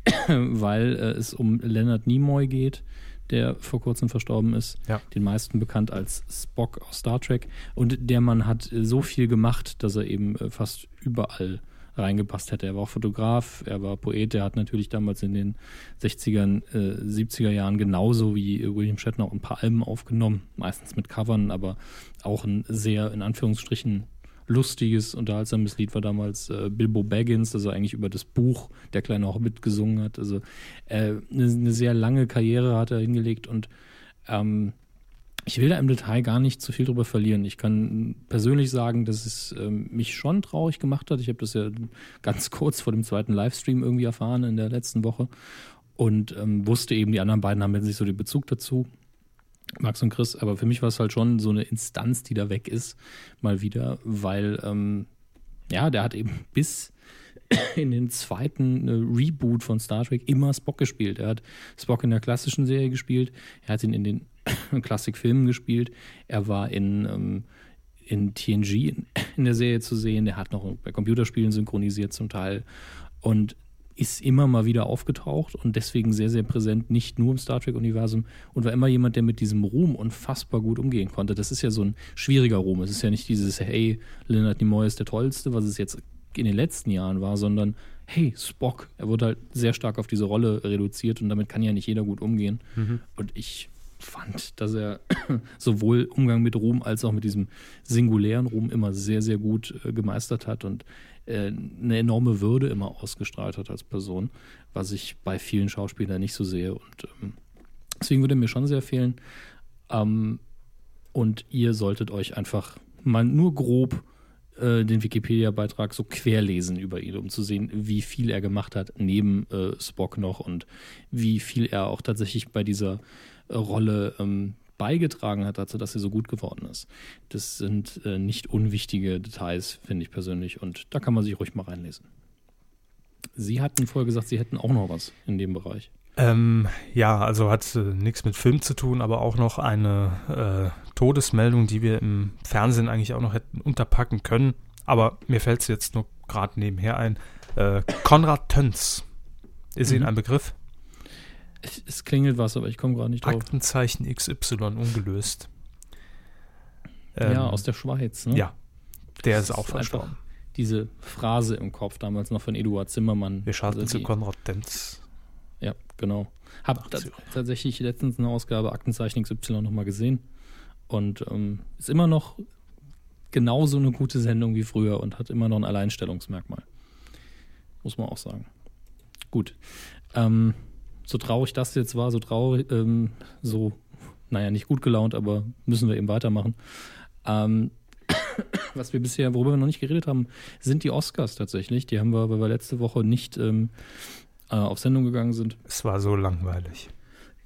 (clears throat) weil äh, es um Leonard Nimoy geht, der vor kurzem verstorben ist. Ja. Den meisten bekannt als Spock aus Star Trek. Und der Mann hat äh, so viel gemacht, dass er eben äh, fast überall reingepasst hätte. Er war auch Fotograf, er war Poet, er hat natürlich damals in den 60ern, äh, 70er Jahren genauso wie äh, William Shatner auch ein paar Alben aufgenommen, meistens mit Covern, aber auch ein sehr, in Anführungsstrichen, lustiges, unterhaltsames Lied war damals äh, Bilbo Baggins, er eigentlich über das Buch Der kleine Hobbit gesungen hat. Also äh, eine, eine sehr lange Karriere hat er hingelegt und ähm, ich will da im Detail gar nicht zu viel drüber verlieren. Ich kann persönlich sagen, dass es ähm, mich schon traurig gemacht hat. Ich habe das ja ganz (laughs) kurz vor dem zweiten Livestream irgendwie erfahren in der letzten Woche und ähm, wusste eben, die anderen beiden haben jetzt nicht so den Bezug dazu. Max und Chris, aber für mich war es halt schon so eine Instanz, die da weg ist, mal wieder, weil, ähm, ja, der hat eben (laughs) bis in den zweiten äh, Reboot von Star Trek immer Spock gespielt. Er hat Spock in der klassischen Serie gespielt, er hat ihn in den (coughs) Klassikfilmen gespielt, er war in, ähm, in TNG in, (coughs) in der Serie zu sehen, er hat noch bei Computerspielen synchronisiert zum Teil und ist immer mal wieder aufgetaucht und deswegen sehr, sehr präsent, nicht nur im Star Trek-Universum und war immer jemand, der mit diesem Ruhm unfassbar gut umgehen konnte. Das ist ja so ein schwieriger Ruhm. Es ist ja nicht dieses, hey, Leonard Nimoy ist der Tollste, was es jetzt in den letzten Jahren war, sondern hey, Spock. Er wurde halt sehr stark auf diese Rolle reduziert und damit kann ja nicht jeder gut umgehen. Und ich fand, dass er (clears throat) sowohl Umgang mit Ruhm als auch mit diesem singulären Ruhm immer sehr, sehr gut äh, gemeistert hat und äh, eine enorme Würde immer ausgestrahlt hat als Person, was ich bei vielen Schauspielern nicht so sehe. Und ähm, deswegen würde mir schon sehr fehlen. Ähm, und ihr solltet euch einfach mal nur grob äh, den Wikipedia-Beitrag so querlesen über ihn, um zu sehen, wie viel er gemacht hat neben äh, Spock noch und wie viel er auch tatsächlich bei dieser Rolle ähm, beigetragen hat dazu, dass sie so gut geworden ist. Das sind äh, nicht unwichtige Details, finde ich persönlich, und da kann man sich ruhig mal reinlesen. Sie hatten vorher gesagt, Sie hätten auch noch was in dem Bereich. Ähm, ja, also hat äh, nichts mit Film zu tun, aber auch noch eine äh, Todesmeldung, die wir im Fernsehen eigentlich auch noch hätten unterpacken können. Aber mir fällt es jetzt nur gerade nebenher ein. Äh, Konrad Töns. Ist Ihnen Mhm. ein Begriff? Es, es klingelt was, aber ich komme gerade nicht drauf. Aktenzeichen XY ungelöst. Ähm, ja, aus der Schweiz, ne? Ja, der ist Das auch ist einfach verstorben. Diese Phrase im Kopf, damals noch von Eduard Zimmermann. Wir schalten Also zu Konrad Töns. Ja, genau. Hab tatsächlich letztens eine Ausgabe Aktenzeichen XY nochmal gesehen. Und ähm, ist immer noch genauso eine gute Sendung wie früher und hat immer noch ein Alleinstellungsmerkmal. Muss man auch sagen. Gut. Ähm, so traurig das jetzt war, so traurig, ähm, so, naja, nicht gut gelaunt, aber müssen wir eben weitermachen. Ähm, (coughs) was wir bisher, worüber wir noch nicht geredet haben, sind die Oscars tatsächlich. Die haben wir, weil wir letzte Woche nicht ähm, äh, auf Sendung gegangen sind. Es war so langweilig.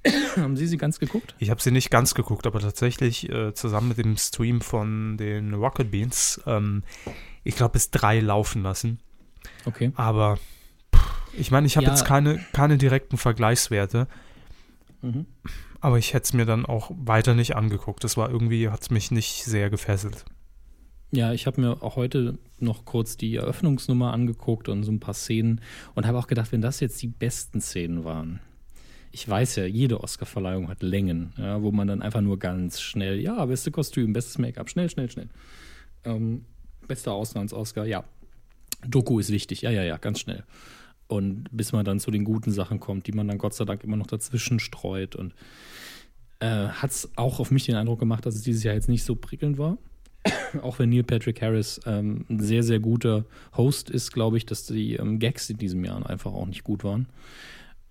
(coughs) Haben Sie sie ganz geguckt? Ich habe sie nicht ganz geguckt, aber tatsächlich äh, zusammen mit dem Stream von den Rocket Beans, ähm, ich glaube, bis drei laufen lassen. Okay. Aber ich meine, ich habe Ja. jetzt keine, keine direkten Vergleichswerte, Mhm. aber ich hätte es mir dann auch weiter nicht angeguckt. Das war irgendwie, hat es mich nicht sehr gefesselt. Ja, ich habe mir auch heute noch kurz die Eröffnungsnummer angeguckt und so ein paar Szenen und habe auch gedacht, wenn das jetzt die besten Szenen waren. Ich weiß ja, jede Oscarverleihung hat Längen, ja, wo man dann einfach nur ganz schnell, ja, beste Kostüm, bestes Make-up, schnell, schnell, schnell. Ähm, bester Auslands-Oscar, ja. Doku ist wichtig, ja, ja, ja, ganz schnell. Und bis man dann zu den guten Sachen kommt, die man dann Gott sei Dank immer noch dazwischen streut. Und äh, hat es auch auf mich den Eindruck gemacht, dass es dieses Jahr jetzt nicht so prickelnd war. (coughs) auch wenn Neil Patrick Harris ähm, ein sehr, sehr guter Host ist, glaube ich, dass die ähm, Gags in diesem Jahr einfach auch nicht gut waren.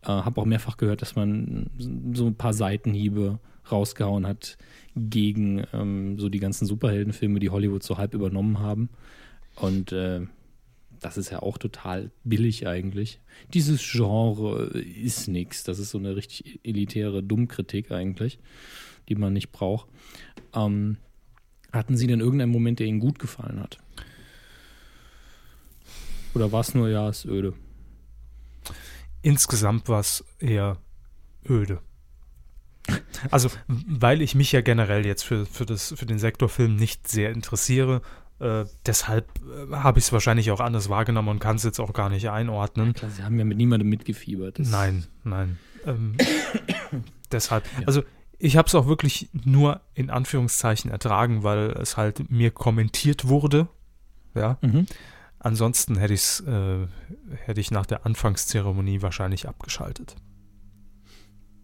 Äh, Habe auch mehrfach gehört, dass man so ein paar Seitenhiebe rausgehauen hat gegen ähm, so die ganzen Superheldenfilme, die Hollywood so halb übernommen haben. Und äh, das ist ja auch total billig eigentlich. Dieses Genre ist nichts. Das ist so eine richtig elitäre Dummkritik eigentlich, die man nicht braucht. Ähm, hatten Sie denn irgendeinen Moment, der Ihnen gut gefallen hat? Oder war es nur, ja, ist öde? Insgesamt war es eher öde. Also, weil ich mich ja generell jetzt für, für, das, für den Sektor Film nicht sehr interessiere, äh, deshalb äh, habe ich es wahrscheinlich auch anders wahrgenommen und kann es jetzt auch gar nicht einordnen. Klar, Sie haben ja mit niemandem mitgefiebert. Das Nein, nein. Ähm, (coughs) deshalb, also ich habe es auch wirklich nur in Anführungszeichen ertragen, weil es halt mir kommentiert wurde. Ja. Mhm. Ansonsten hätte ich äh, hätte ich nach der Anfangszeremonie wahrscheinlich abgeschaltet.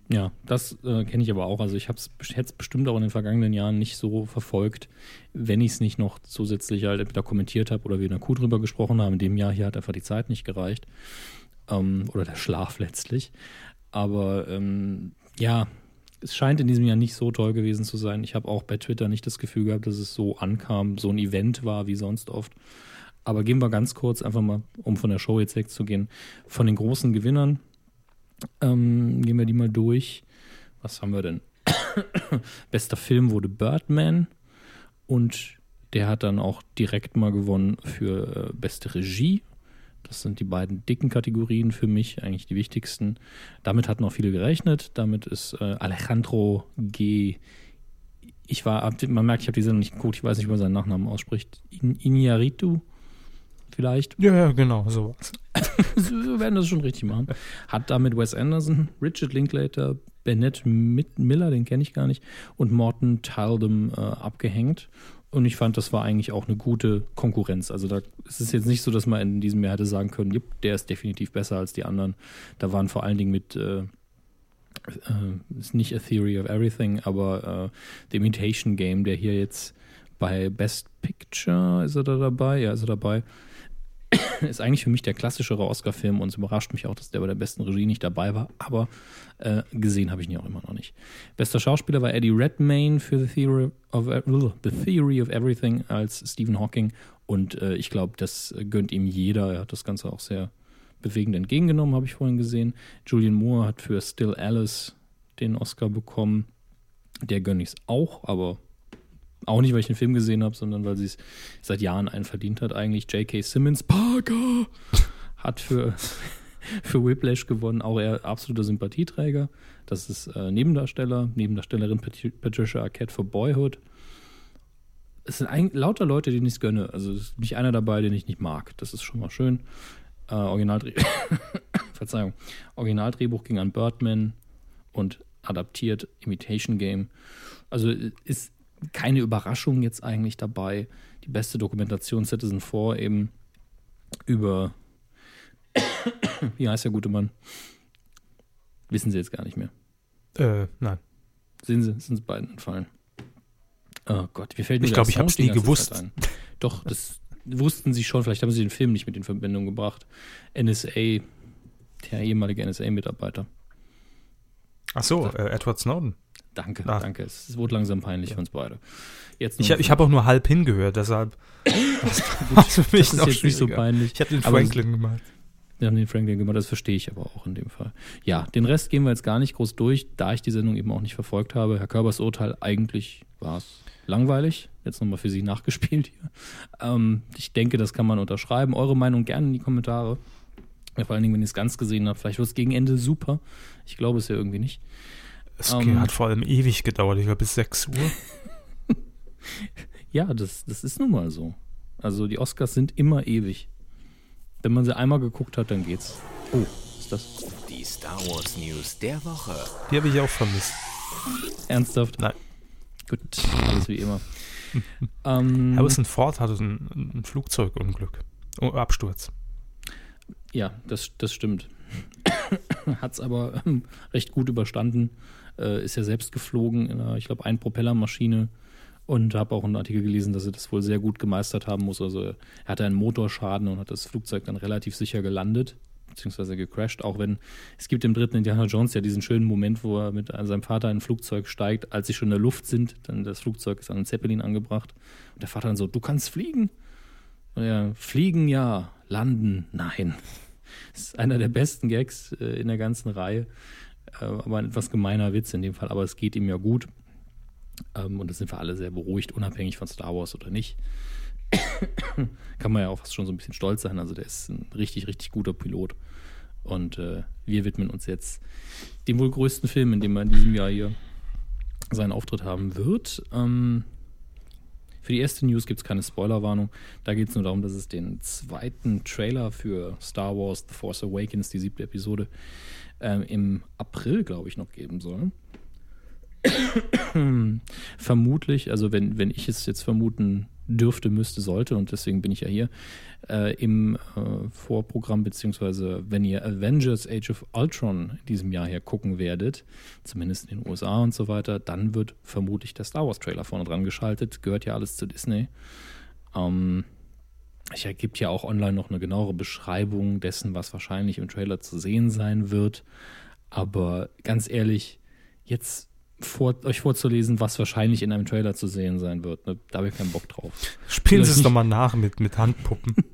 Ja, das äh, kenne ich aber auch. Also ich habe es bestimmt auch in den vergangenen Jahren nicht so verfolgt, wenn ich es nicht noch zusätzlich halt entweder kommentiert habe oder wir in der Kuh drüber gesprochen haben. In dem Jahr hier hat einfach die Zeit nicht gereicht. Ähm, oder der Schlaf letztlich. Aber ähm, ja, es scheint in diesem Jahr nicht so toll gewesen zu sein. Ich habe auch bei Twitter nicht das Gefühl gehabt, dass es so ankam, so ein Event war wie sonst oft. Aber gehen wir ganz kurz einfach mal, um von der Show jetzt wegzugehen, von den großen Gewinnern. Ähm, gehen wir die mal durch. Was haben wir denn? (coughs) Bester Film wurde Birdman und der hat dann auch direkt mal gewonnen für äh, beste Regie. Das sind die beiden dicken Kategorien für mich, eigentlich die wichtigsten. Damit hatten auch viele gerechnet. Damit ist äh, Alejandro G. Ich war, man merkt, ich habe die Sendung nicht geguckt, ich weiß nicht, wie man seinen Nachnamen ausspricht. In, Iñárritu vielleicht. Ja, ja, genau, sowas. (laughs) Wir werden das schon richtig machen. Hat damit Wes Anderson, Richard Linklater, Bennett Miller, den kenne ich gar nicht, und Morton Taldum äh, abgehängt. Und ich fand, das war eigentlich auch eine gute Konkurrenz. Also da es ist jetzt nicht so, dass man in diesem Jahr hätte sagen können, der ist definitiv besser als die anderen. Da waren vor allen Dingen mit äh, äh, ist nicht A Theory of Everything, aber äh, The Imitation Game, der hier jetzt bei Best Picture ist er da dabei, ja, ist er dabei. (coughs) ist eigentlich für mich der klassischere Oscar-Film und es überrascht mich auch, dass der bei der besten Regie nicht dabei war, aber äh, gesehen habe ich ihn auch immer noch nicht. Bester Schauspieler war Eddie Redmayne für The Theory of, uh, The Theory of Everything als Stephen Hawking und äh, ich glaube, das gönnt ihm jeder. Er hat das Ganze auch sehr bewegend entgegengenommen, habe ich vorhin gesehen. Julian Moore hat für Still Alice den Oscar bekommen. Der gönne ich es auch, aber auch nicht, weil ich den Film gesehen habe, sondern weil sie es seit Jahren einen verdient hat. Eigentlich J.K. Simmons, Parker, hat für, (laughs) für Whiplash gewonnen. Auch er absoluter Sympathieträger. Das ist äh, Nebendarsteller, Nebendarstellerin Pat Patricia Arquette für Boyhood. Es sind ein, lauter Leute, denen ich es gönne. Also ist nicht einer dabei, den ich nicht mag. Das ist schon mal schön. Äh, Originaldreh (coughs) Verzeihung. Originaldrehbuch ging an Birdman und adaptiert Imitation Game. Also ist keine Überraschung jetzt eigentlich dabei. Die beste Dokumentation Citizen 4 eben über, (coughs) wie heißt der gute Mann? Wissen Sie jetzt gar nicht mehr. Äh, nein. Sehen Sie, sind es beiden entfallen. Oh Gott, wie fällt mir Ich glaube, ich habe es nie gewusst. Doch, das wussten Sie schon. Vielleicht haben Sie den Film nicht mit in Verbindung gebracht. NSA, der ehemalige NSA-Mitarbeiter. Ach so, äh, Edward Snowden. Danke, Ah. danke. Es wurde langsam peinlich für uns beide. Jetzt Ich, habe auch nur halb hingehört, deshalb (coughs) war es für mich das ist jetzt nicht so peinlich. Ich habe den Aber Franklin gemacht. Wir haben den Franklin gemacht, das verstehe ich aber auch in dem Fall. Ja, den Rest gehen wir jetzt gar nicht groß durch, da ich die Sendung eben auch nicht verfolgt habe. Herr Körbers Urteil, eigentlich war es langweilig. Jetzt nochmal für Sie nachgespielt hier. Ähm, ich denke, das kann man unterschreiben. Eure Meinung gerne in die Kommentare. Ja, vor allen Dingen, wenn ihr es ganz gesehen habt. Vielleicht wird es gegen Ende super. Ich glaube es ja irgendwie nicht. Es Ähm, hat vor allem ewig gedauert, ich glaube bis 6 Uhr. (laughs) Ja, das, das ist nun mal so. Also die Oscars sind immer ewig. Wenn man sie einmal geguckt hat, dann geht's. Oh, was ist das? Die Star Wars News der Woche. Die habe ich auch vermisst. Ernsthaft? Nein. Gut, alles wie immer. (laughs) ähm, Harrison Ford hatte ein, ein Flugzeugunglück. Oh, Absturz. Ja, das, das stimmt. (coughs) Hat es aber ähm, recht gut überstanden. Äh, ist ja selbst geflogen in einer, ich glaube, ein Propellermaschine und habe auch einen Artikel gelesen, dass er das wohl sehr gut gemeistert haben muss. Also er hatte einen Motorschaden und hat das Flugzeug dann relativ sicher gelandet, beziehungsweise gecrashed, auch wenn es gibt im dritten Indiana Jones ja diesen schönen Moment, wo er mit seinem Vater in ein Flugzeug steigt, als sie schon in der Luft sind, dann das Flugzeug ist an einen Zeppelin angebracht und der Vater dann so, du kannst fliegen. Und er, fliegen ja, landen, nein. Das ist einer der besten Gags äh, in der ganzen Reihe. Äh, aber ein etwas gemeiner Witz in dem Fall, aber es geht ihm ja gut. Ähm, und da sind wir alle sehr beruhigt, unabhängig von Star Wars oder nicht. (coughs) Kann man ja auch fast schon so ein bisschen stolz sein. Also der ist ein richtig, richtig guter Pilot. Und äh, wir widmen uns jetzt dem wohl größten Film, in dem er in diesem Jahr hier seinen Auftritt haben wird. Ähm, für die erste News gibt es keine Spoilerwarnung. Da geht es nur darum, dass es den zweiten Trailer für Star Wars The Force Awakens, die siebte Episode, ähm, im April, glaube ich, noch geben soll. (clears throat) Vermutlich, also wenn, wenn ich es jetzt vermuten dürfte, müsste, sollte, und deswegen bin ich ja hier, äh, im äh, Vorprogramm, beziehungsweise wenn ihr Avengers Age of Ultron in diesem Jahr hier gucken werdet, zumindest in den USA und so weiter, dann wird vermutlich der Star Wars Trailer vorne dran geschaltet. Gehört ja alles zu Disney. Ähm, ich ergibt ja auch online noch eine genauere Beschreibung dessen, was wahrscheinlich im Trailer zu sehen sein wird. Aber ganz ehrlich, jetzt vor, euch vorzulesen, was wahrscheinlich in einem Trailer zu sehen sein wird. Ne? Da habe ich keinen Bock drauf. Spielen Sie es doch mal nach mit, mit Handpuppen. (laughs)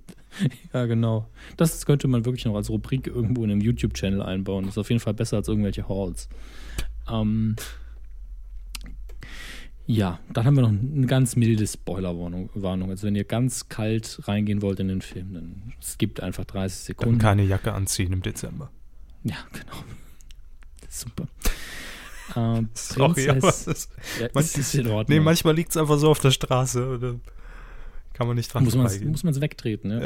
Ja, genau. Das könnte man wirklich noch als Rubrik irgendwo in einem YouTube-Channel einbauen. Das ist auf jeden Fall besser als irgendwelche Halls. Ähm, ja, dann haben wir noch eine ganz milde Spoilerwarnung. Warnung. Also wenn ihr ganz kalt reingehen wollt in den Film, dann skippt einfach 30 Dann Sekunden. keine Jacke anziehen im Dezember. Ja, genau. (laughs) Super. (laughs) Äh, Sorry, aber das, ja, man- ist, ist in Ordnung. nee, manchmal liegt es einfach so auf der Straße. Oder kann man nicht dran muss man vorbeigehen. muss man's wegtreten. Ja?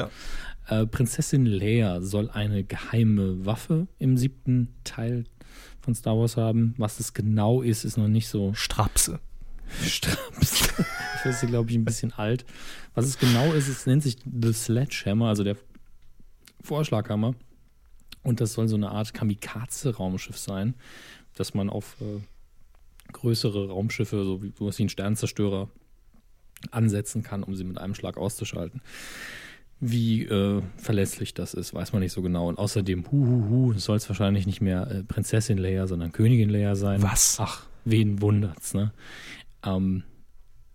Ja. Äh, Prinzessin Leia soll eine geheime Waffe im siebten Teil von Star Wars haben. Was das genau ist, ist noch nicht so Strapse. Straps. (laughs) Dafür ist sie, glaube ich, ein bisschen alt. Was es genau ist, es nennt sich The Sledgehammer, also der Vorschlaghammer. Und das soll so eine Art Kamikaze-Raumschiff sein, dass man auf äh, größere Raumschiffe, so wie sowas wie ein Sternzerstörer, ansetzen kann, um sie mit einem Schlag auszuschalten. Wie äh, verlässlich das ist, weiß man nicht so genau. Und außerdem, huhuhu, soll es wahrscheinlich nicht mehr äh, Prinzessin Leia, sondern Königin Leia sein. Was? Ach, wen wundert's, ne? Ähm,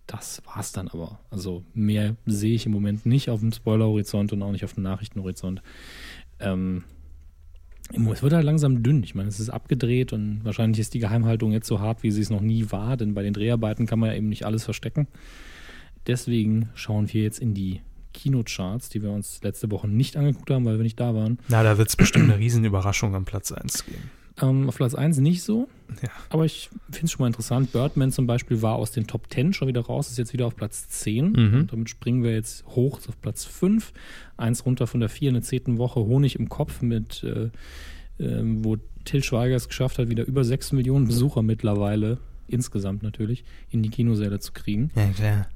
das war's dann aber. Also mehr sehe ich im Moment nicht auf dem Spoiler-Horizont und auch nicht auf dem Nachrichtenhorizont. Ähm, es wird halt langsam dünn. Ich meine, es ist abgedreht und wahrscheinlich ist die Geheimhaltung jetzt so hart, wie sie es noch nie war, denn bei den Dreharbeiten kann man ja eben nicht alles verstecken. Deswegen schauen wir jetzt in die Kinocharts, die wir uns letzte Woche nicht angeguckt haben, weil wir nicht da waren. Na, da wird es bestimmt eine Riesenüberraschung am Platz 1 geben. Ähm, auf Platz 1 nicht so, Ja. aber ich finde es schon mal interessant. Birdman zum Beispiel war aus den Top 10 schon wieder raus, ist jetzt wieder auf Platz 10. Mhm. Damit springen wir jetzt hoch auf Platz 5. Eins runter von der 4 in der zehnten Woche. Honig im Kopf mit, äh, ähm, wo Till Schweiger es geschafft hat, wieder über 6 Millionen Besucher mittlerweile, insgesamt natürlich, in die Kinosäle zu kriegen. Ja, klar.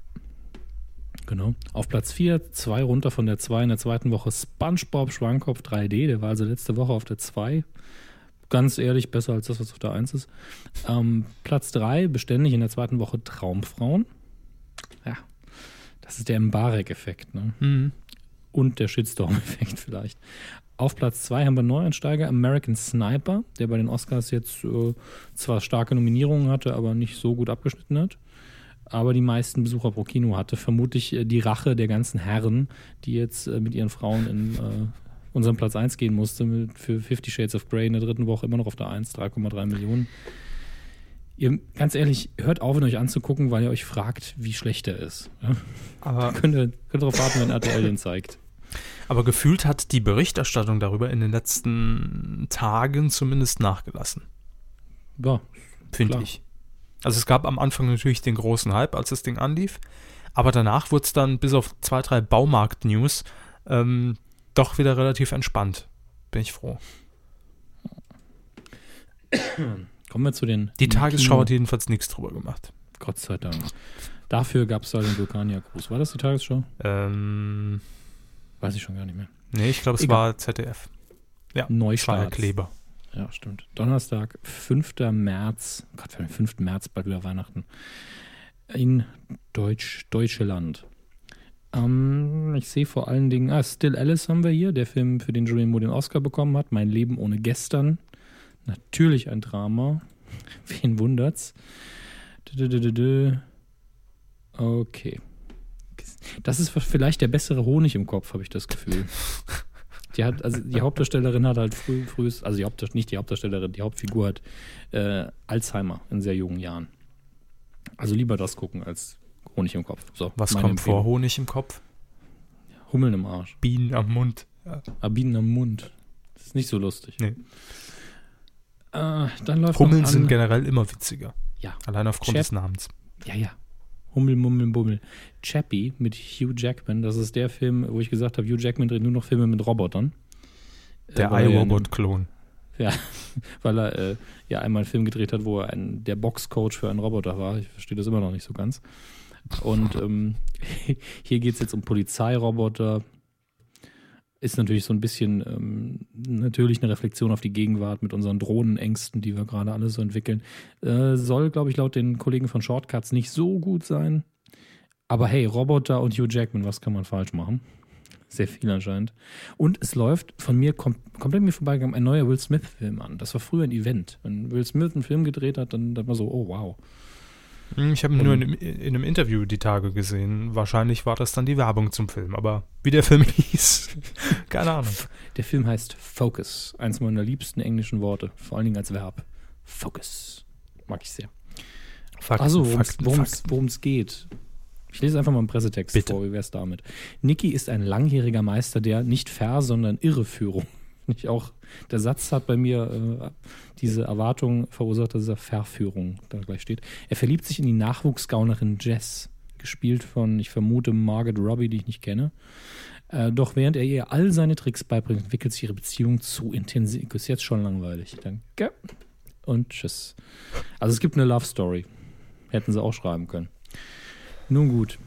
Genau. Auf Platz 4, zwei runter von der 2 in der zweiten Woche SpongeBob Schwankopf 3D. Der war also letzte Woche auf der 2. Ganz ehrlich, besser als das, was auf der 1 ist. Ähm, Platz 3, beständig in der zweiten Woche Traumfrauen. Ja, das ist der Mbarek-Effekt. Ne? Mhm. Und der Shitstorm-Effekt (laughs) vielleicht. Auf Platz 2 haben wir Neueinsteiger American Sniper, der bei den Oscars jetzt äh, zwar starke Nominierungen hatte, aber nicht so gut abgeschnitten hat. Aber die meisten Besucher pro Kino hatte. Vermutlich äh, die Rache der ganzen Herren, die jetzt äh, mit ihren Frauen in äh, unseren Platz 1 gehen musste, mit, für Fifty Shades of Grey in der dritten Woche immer noch auf der 1, 3,3 Millionen. Ihr, ganz ehrlich, hört auf, ihn euch anzugucken, weil ihr euch fragt, wie schlecht er ist. Ja? Aber, (laughs) Könnt ihr, könnt darauf warten, wenn RTL den zeigt. aber gefühlt hat die Berichterstattung darüber in den letzten Tagen zumindest nachgelassen, Ja, finde ich. Also es gab am Anfang natürlich den großen Hype, als das Ding anlief, aber danach wurde es dann bis auf zwei, drei Baumarkt-News ähm, doch wieder relativ entspannt. Bin ich froh. kommen wir zu den. Die Tagesschau hat Kino- jedenfalls nichts drüber gemacht. Gott sei Dank. Dafür gab es da den Vulkanier-Gruß. War das die Tagesschau? Ähm, Weiß ich schon gar nicht mehr. Nee, ich glaube, es Egal. war ZDF. Ja, Neustart. Kleber. Ja, stimmt. Donnerstag, 5. März. Gott, für den 5. März, bald wieder Weihnachten. In Deutsch, Deutsche Land. Ähm, ich sehe vor allen Dingen, ah, Still Alice haben wir hier, der Film, für den Julian Moore den Oscar bekommen hat. Mein Leben ohne gestern. Natürlich ein Drama. (laughs) Wen wundert's? Okay. Das ist vielleicht der bessere Honig im Kopf, habe ich das Gefühl. Die hat, also die Hauptdarstellerin hat halt früh, frühest, also die Hauptdarst nicht die Hauptdarstellerin, die Hauptfigur hat äh, Alzheimer in sehr jungen Jahren. Also lieber das gucken als Honig im Kopf. So, Was kommt vor? Empfehlung. Honig im Kopf? Hummeln im Arsch. Bienen am Mund. Abinen am Mund. Das ist nicht so lustig. Nee. Äh, dann läuft Hummeln sind generell immer witziger. Ja. Allein aufgrund Chef- des Namens. Ja, ja. Hummel, Mummel, Bummel. Chappie mit Hugh Jackman. Das ist der Film, wo ich gesagt habe, Hugh Jackman dreht nur noch Filme mit Robotern. Der Äh, weil er ja iRobot-Klon. Ja, (laughs) weil er äh, ja einmal einen Film gedreht hat, wo er ein, der Boxcoach für einen Roboter war. Ich verstehe das immer noch nicht so ganz. Und ähm, (laughs) hier geht es jetzt um Polizeiroboter. Ist natürlich so ein bisschen ähm, natürlich eine Reflexion auf die Gegenwart mit unseren Drohnenängsten, die wir gerade alle so entwickeln. Äh, soll, glaube ich, laut den Kollegen von Shortcuts nicht so gut sein. Aber hey, Roboter und Hugh Jackman, was kann man falsch machen? Sehr viel anscheinend. Und es läuft von mir kom komplett mir vorbeigegangen ein neuer Will Smith-Film an. Das war früher ein Event. Wenn Will Smith einen Film gedreht hat, dann, dann war so, oh wow. Hm, Ich habe ihn nur in, in einem Interview die Tage gesehen. Wahrscheinlich war das dann die Werbung zum Film. Aber wie der Film (laughs) hieß, keine Ahnung. Der Film heißt Focus. Eins meiner liebsten englischen Worte. Vor allen Dingen als Verb. Focus. Mag ich sehr. Fakten, Also, worum es geht. Ich lese einfach mal einen Pressetext Bitte. vor, wie wär's damit? Niki ist ein langjähriger Meister der nicht Ver-, sondern Irreführung. (laughs) Nicht auch, der Satz hat bei mir äh, diese Erwartung verursacht, dass er Verführung da gleich steht. Er verliebt sich in die Nachwuchsgaunerin Jess, gespielt von, ich vermute, Margaret Robbie, die ich nicht kenne. Äh, doch während er ihr all seine Tricks beibringt, entwickelt sich ihre Beziehung zu intensiv. Ist jetzt schon langweilig. Danke. Und tschüss. Also es gibt eine Love Story. Hätten sie auch schreiben können. Nun gut.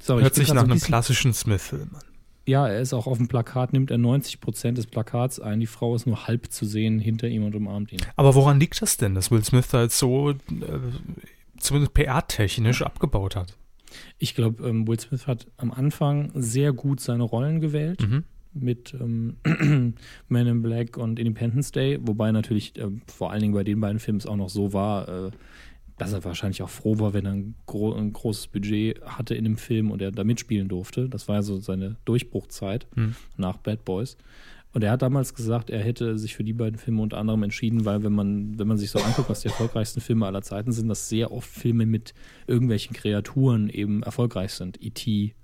So, Hört sich nach so ein einem klassischen Smith-Film an. Ja, er ist auch auf dem Plakat, nimmt er 90% des Plakats ein. Die Frau ist nur halb zu sehen hinter ihm und umarmt ihn. Aber woran liegt das denn, dass Will Smith da jetzt so, äh, zumindest PR-technisch abgebaut hat? Ich glaube, ähm, Will Smith hat am Anfang sehr gut seine Rollen gewählt. Mhm. mit ähm, (clears throat) Man in Black und Independence Day, wobei natürlich äh, vor allen Dingen bei den beiden Filmen es auch noch so war, äh, dass er wahrscheinlich auch froh war, wenn er ein, gro ein großes Budget hatte in dem Film und er da mitspielen durfte. Das war ja so seine Durchbruchzeit Hm. nach Bad Boys. Und er hat damals gesagt, er hätte sich für die beiden Filme unter anderem entschieden, weil wenn man, wenn man sich so anguckt, was die erfolgreichsten Filme aller Zeiten sind, dass sehr oft Filme mit irgendwelchen Kreaturen eben erfolgreich sind. E.T.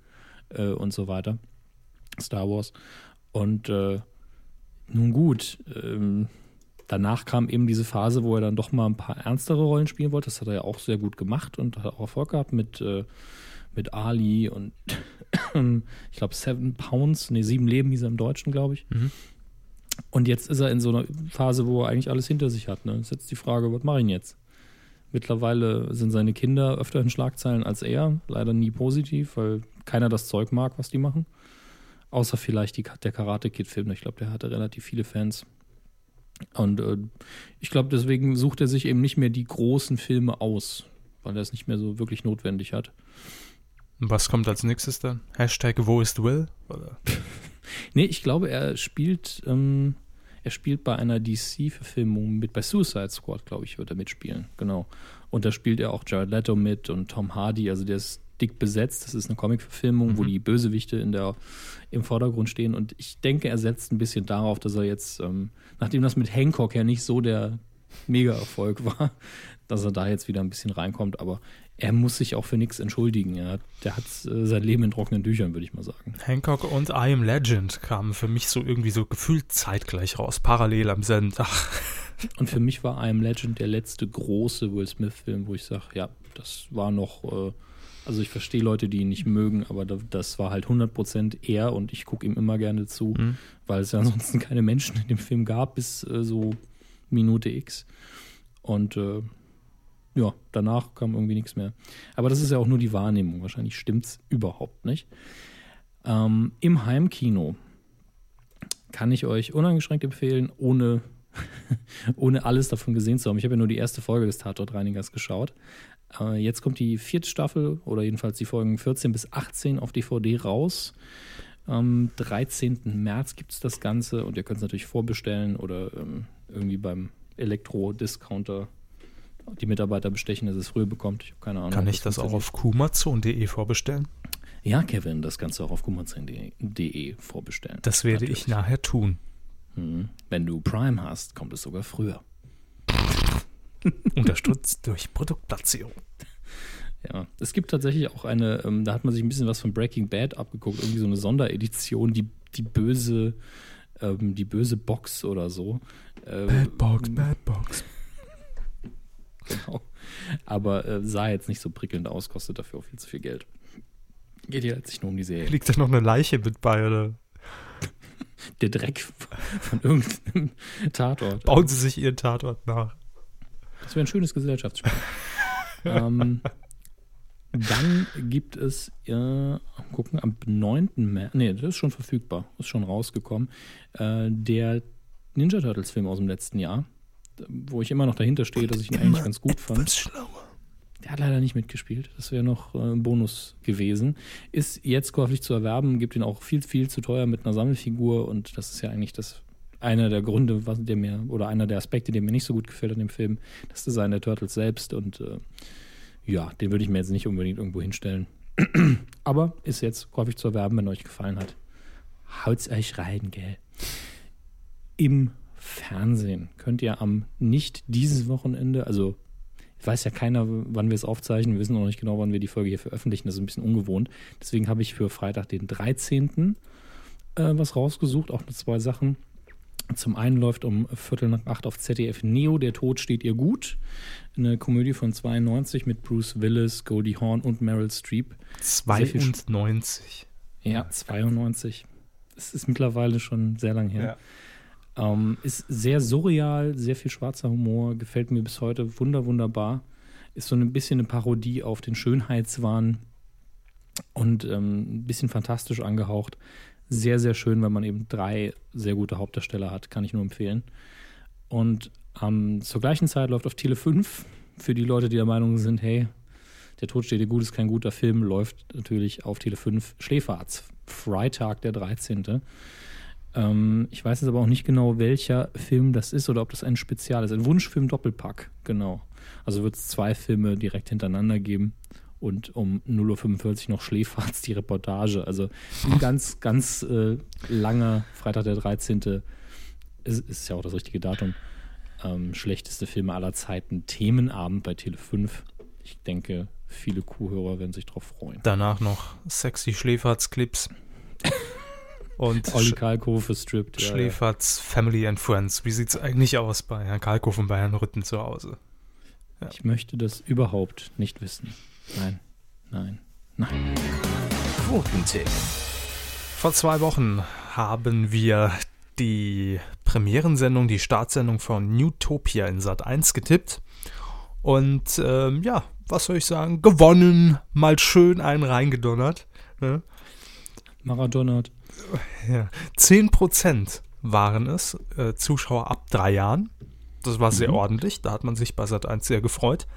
Äh, und so weiter. Star Wars. Und äh, nun gut, ähm, danach kam eben diese Phase, wo er dann doch mal ein paar ernstere Rollen spielen wollte. Das hat er ja auch sehr gut gemacht und hat auch Erfolg gehabt mit, äh, mit Ali und (clears throat) ich glaube Seven Pounds, nee, Sieben Leben hieß er im Deutschen, glaube ich. Mhm. Und jetzt ist er in so einer Phase, wo er eigentlich alles hinter sich hat. Ne? Ist jetzt die Frage, was mache ich denn jetzt? Mittlerweile sind seine Kinder öfter in Schlagzeilen als er. Leider nie positiv, weil keiner das Zeug mag, was die machen. Außer vielleicht die, der Karate Kid-Film. Ich glaube, der hatte relativ viele Fans. Und äh, ich glaube, deswegen sucht er sich eben nicht mehr die großen Filme aus, weil er es nicht mehr so wirklich notwendig hat. Was kommt als nächstes dann? Hashtag Wo ist Will? Oder? (laughs) Nee, ich glaube, er spielt, ähm, er spielt bei einer DC-Verfilmung mit, bei Suicide Squad, glaube ich, wird er mitspielen, genau. Und da spielt er auch Jared Leto mit und Tom Hardy, also der ist dick besetzt. Das ist eine Comic-Verfilmung, wo Mhm. die Bösewichte in der, im Vordergrund stehen. Und ich denke, er setzt ein bisschen darauf, dass er jetzt, ähm, nachdem das mit Hancock ja nicht so der Mega-Erfolg war, (laughs) dass er da jetzt wieder ein bisschen reinkommt. Aber er muss sich auch für nichts entschuldigen. Er hat, der hat äh, sein Leben in trockenen Tüchern, würde ich mal sagen. Hancock und I Am Legend kamen für mich so irgendwie so gefühlt zeitgleich raus, parallel am selben (laughs) Tag. Und für mich war I Am Legend der letzte große Will Smith-Film, wo ich sage, ja, das war noch, äh, also ich verstehe Leute, die ihn nicht mögen, aber da, das war halt 100% er und ich gucke ihm immer gerne zu, Mhm. weil es ja (laughs) ansonsten keine Menschen in dem Film gab bis äh, so Minute X. Und äh, ja, danach kam irgendwie nichts mehr. Aber das ist ja auch nur die Wahrnehmung. Wahrscheinlich stimmt's überhaupt nicht. Ähm, Im Heimkino kann ich euch uneingeschränkt empfehlen, ohne, (laughs) ohne alles davon gesehen zu haben. Ich habe ja nur die erste Folge des Tatortreinigers geschaut. Äh, jetzt kommt die vierte Staffel oder jedenfalls die Folgen 14 bis 18 auf DVD raus. Am 13. März gibt es das Ganze und ihr könnt es natürlich vorbestellen oder ähm, irgendwie beim Elektro-Discounter die Mitarbeiter bestechen, dass es früher bekommt. Ich habe keine Ahnung. Kann ich das auch funktioniert. auf kumazon.de vorbestellen? Ja, Kevin, das kannst du auch auf kumazin.de vorbestellen. Das werde ich Natürlich. nachher tun. Mhm. Wenn du Prime hast, kommt es sogar früher. (laughs) Unterstützt durch Produktplatzierung. Ja, es gibt tatsächlich auch eine, ähm, da hat man sich ein bisschen was von Breaking Bad abgeguckt, irgendwie so eine Sonderedition, die, die böse, ähm, die böse Box oder so. Ähm, Bad Box, Bad Box. (laughs) Genau. Aber äh, sah jetzt nicht so prickelnd aus, kostet dafür auch viel zu viel Geld. Geht hier jetzt nicht nur um die Serie. Liegt da noch eine Leiche mit bei, oder? Der Dreck von irgendeinem Tatort. Bauen Sie sich Ihren Tatort nach. Das wäre ein schönes Gesellschaftsspiel. (laughs) ähm, dann gibt es, äh, gucken, am 9. März, nee, das ist schon verfügbar, ist schon rausgekommen, äh, der Ninja Turtles Film aus dem letzten Jahr, wo ich immer noch dahinter stehe, dass ich ihn eigentlich ganz gut fand. Schlauer. Der hat leider nicht mitgespielt. Das wäre noch äh, ein Bonus gewesen. Ist jetzt käuflich zu erwerben, gibt ihn auch viel, viel zu teuer mit einer Sammelfigur und das ist ja eigentlich das einer der Gründe, was der mir, oder einer der Aspekte, der mir nicht so gut gefällt an dem Film, das Design der Turtles selbst und äh, ja, den würde ich mir jetzt nicht unbedingt irgendwo hinstellen. (clears throat) Aber ist jetzt käuflich zu erwerben, wenn euch gefallen hat. Haut's euch rein, gell? Im Fernsehen könnt ihr am nicht dieses Wochenende, also weiß ja keiner, wann wir es aufzeichnen. Wir wissen auch nicht genau, wann wir die Folge hier veröffentlichen. Das ist ein bisschen ungewohnt. Deswegen habe ich für Freitag, den 13. Äh, was rausgesucht, auch mit zwei Sachen. Zum einen läuft um Viertel nach acht auf ZDF Neo Der Tod steht ihr gut. Eine Komödie von 92 mit Bruce Willis, Goldie Hawn und Meryl Streep. Sehr viel 92. Ja, 92. Es ist mittlerweile schon sehr lang her. Ähm, ist sehr surreal, sehr viel schwarzer Humor, gefällt mir bis heute wunder, wunderbar. Ist so ein bisschen eine Parodie auf den Schönheitswahn und ähm, ein bisschen fantastisch angehaucht. Sehr, sehr schön, weil man eben drei sehr gute Hauptdarsteller hat, kann ich nur empfehlen. Und ähm, zur gleichen Zeit läuft auf Tele 5 für die Leute, die der Meinung sind, hey, der Tod steht dir gut, ist kein guter Film, läuft natürlich auf Tele 5 Schläferz. Freitag, der 13. Ähm, ich weiß jetzt aber auch nicht genau, welcher Film das ist oder ob das ein Spezial ist. Ein Wunschfilm Doppelpack, genau. Also wird es zwei Filme direkt hintereinander geben und um 0.45 Uhr noch Schläferz die Reportage. Also ein ganz, ganz äh, langer Freitag der 13. Ist, ist ja auch das richtige Datum. Ähm, schlechteste Filme aller Zeiten. Themenabend bei Tele 5. Ich denke, viele Kuhhörer werden sich drauf freuen. Danach noch sexy Schläferz-Clips. Und Olli Kalkofe gestrippt. ja, ja. Schläferz Family and Friends. Wie sieht es eigentlich aus bei Herrn Kalkow und bei Herrn Rütten zu Hause? Ich möchte das überhaupt nicht wissen. Nein, nein, nein. Quotentipp. Vor zwei Wochen haben wir die Premierensendung, die Startsendung von Newtopia in Sat 1 getippt. Und ähm, ja, was soll ich sagen? Gewonnen, mal schön einen reingedonnert. Ne? Maradona hat Ja. 10% waren es, äh, Zuschauer ab drei Jahren. Das war sehr ordentlich, da hat man sich bei Sat 1 sehr gefreut.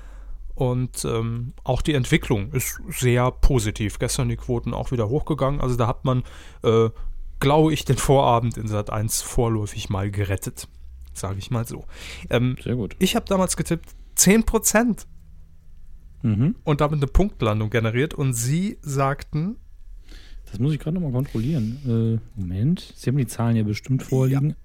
Und ähm, auch die Entwicklung ist sehr positiv. Gestern die Quoten auch wieder hochgegangen. Also da hat man, äh, glaube ich, den Vorabend in Sat 1 vorläufig mal gerettet. Sage ich mal so. Ähm, sehr gut. ich habe damals getippt 10% Mhm. und damit eine Punktlandung generiert. Und Sie sagten Das muss ich gerade nochmal kontrollieren. Äh, Moment, Sie haben die Zahlen ja bestimmt vorliegen.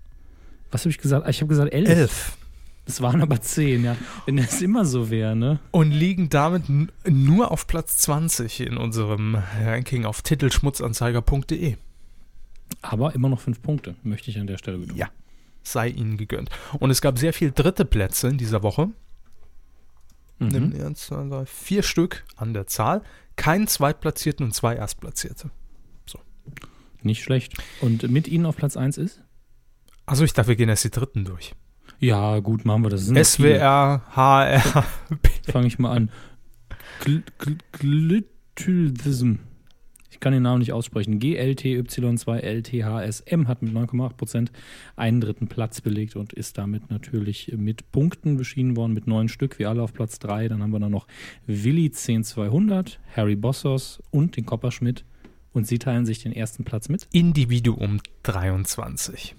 Was habe ich gesagt? Ah, Ich habe gesagt 11. 11. Es waren aber 10, ja. Wenn das immer so wäre, ne? und liegen damit nur auf Platz 20 in unserem Ranking auf titelschmutzanzeiger.de. Aber immer noch 5 Punkte, möchte ich an der Stelle betonen. Ja. Sei ihnen gegönnt. Und es gab sehr viel dritte Plätze in dieser Woche. Nimm Mhm. eins, zwei, drei, vier Stück an der Zahl. Keinen Zweitplatzierten und zwei Erstplatzierte. Nicht schlecht. Und mit Ihnen auf Platz 1 ist? Also ich dachte, wir gehen erst die dritten durch. Ja, gut, machen wir das. Noch SWR, HR. Fange ich mal an. Gl. Ich kann den Namen nicht aussprechen. GLTY2LTHSM hat mit 9,8% einen dritten Platz belegt und ist damit natürlich mit Punkten beschieden worden, mit neun Stück, wie alle auf Platz 3. Dann haben wir dann noch Willi 10200, Harry Bossos und den Kopperschmidt. Und sie teilen sich den ersten Platz mit. Individuum 23.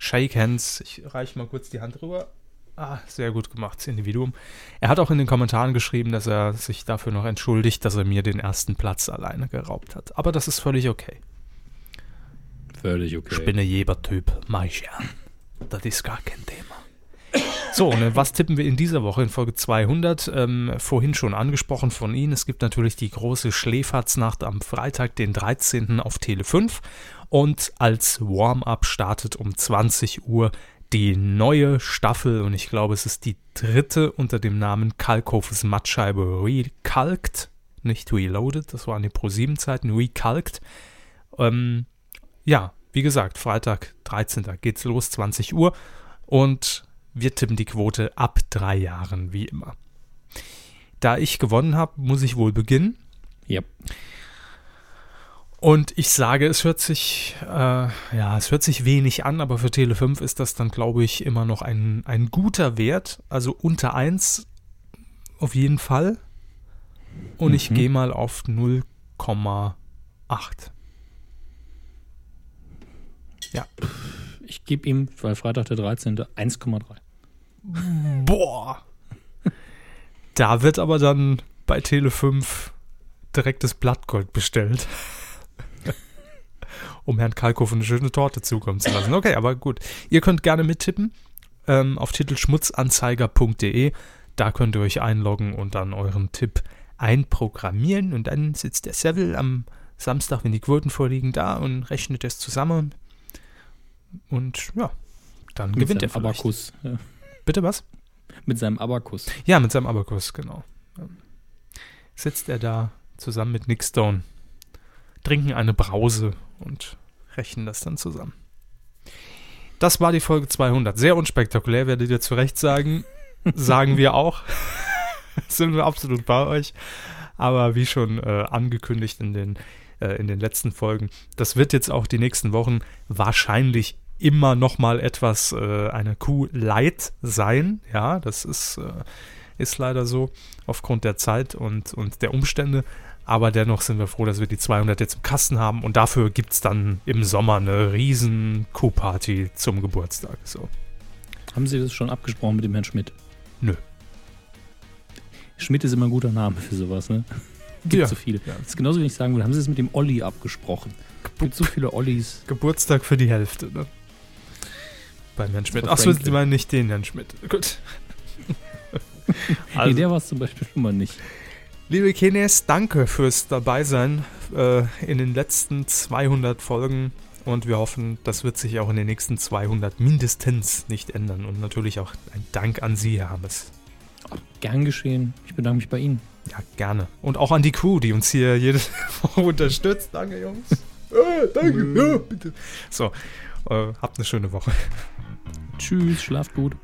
Shake Hands. Ich reiche mal kurz die Hand rüber. Ah, sehr gut gemacht, das Individuum. Er hat auch in den Kommentaren geschrieben, dass er sich dafür noch entschuldigt, dass er mir den ersten Platz alleine geraubt hat. Aber das ist völlig okay. Völlig okay. Ich bin ein Jeber-Typ, mach ich ja. Das ist gar kein Thema. So, und was tippen wir in dieser Woche in Folge 200? Ähm, vorhin schon angesprochen von Ihnen. Es gibt natürlich die große Schläfertsnacht am Freitag, den 13. auf Tele 5. Und als Warm-up startet um 20 Uhr die neue Staffel. Und ich glaube, es ist die dritte unter dem Namen Kalkhofes Mattscheibe Recalked. Nicht Reloaded, das waren die Pro-7-Zeiten. Recalked. Ähm, ja, wie gesagt, Freitag, 13. geht's los, 20 Uhr. Und wir tippen die Quote ab drei Jahren, wie immer. Da ich gewonnen habe, muss ich wohl beginnen. Ja. Und ich sage, es hört sich, äh, ja, es hört sich wenig an, aber für Tele 5 ist das dann, glaube ich, immer noch ein, ein guter Wert. Also unter 1 auf jeden Fall. Und ich Mhm. gehe mal auf 0,8. Ich gebe ihm, weil Freitag der 13. 1,3. Boah. Da wird aber dann bei Tele 5 direkt das Blattgold bestellt. Um Herrn Kalkow eine schöne Torte zukommen zu lassen. Okay, aber gut. Ihr könnt gerne mittippen ähm, auf titelschmutzanzeiger.de. Da könnt ihr euch einloggen und dann euren Tipp einprogrammieren. Und dann sitzt der Seville am Samstag, wenn die Quoten vorliegen, da und rechnet es zusammen. Und ja, dann Mit gewinnt er vielleicht. Abakus. Ja. Bitte was? Mit seinem Abakus. Ja, mit seinem Abakus, genau. Sitzt er da zusammen mit Nick Stone, trinken eine Brause und rechnen das dann zusammen. Das war die Folge 200. Sehr unspektakulär, werdet ihr zu Recht sagen. (laughs) Sagen wir auch. (laughs) Sind wir absolut bei euch. Aber wie schon äh, angekündigt in den, äh, in den letzten Folgen, das wird jetzt auch die nächsten Wochen wahrscheinlich immer noch mal etwas äh, eine Kuh light sein. Ja, das ist, äh, ist leider so aufgrund der Zeit und, und der Umstände. Aber dennoch sind wir froh, dass wir die 200 jetzt im Kasten haben. Und dafür gibt es dann im Sommer eine riesen Kuhparty zum Geburtstag. So. Haben Sie das schon abgesprochen mit dem Herrn Schmidt? Nö. Schmidt ist immer ein guter Name für sowas, ne? (laughs) Gibt Ja. so viele. Das ist genauso, wie ich sagen würde, haben Sie es mit dem Olli abgesprochen? Gibt so viele Ollis. Geburtstag für die Hälfte, ne? Beim Herrn Schmidt. Achso, Sie meinen nicht den Herrn Schmidt. (laughs) Gut. nee, also, der war es zum Beispiel schon mal nicht. Liebe Kines, danke fürs Dabeisein äh, in den letzten 200 Folgen. Und wir hoffen, das wird sich auch in den nächsten 200 mindestens nicht ändern. Und natürlich auch ein Dank an Sie, Herr Hammes. Gern geschehen. Ich bedanke mich bei Ihnen. Ja, gerne. Und auch an die Crew, die uns hier jede Woche (laughs) unterstützt. Danke, Jungs. (laughs) äh, danke. Ja, bitte. So, äh, habt eine schöne Woche. Tschüss, schlaft gut.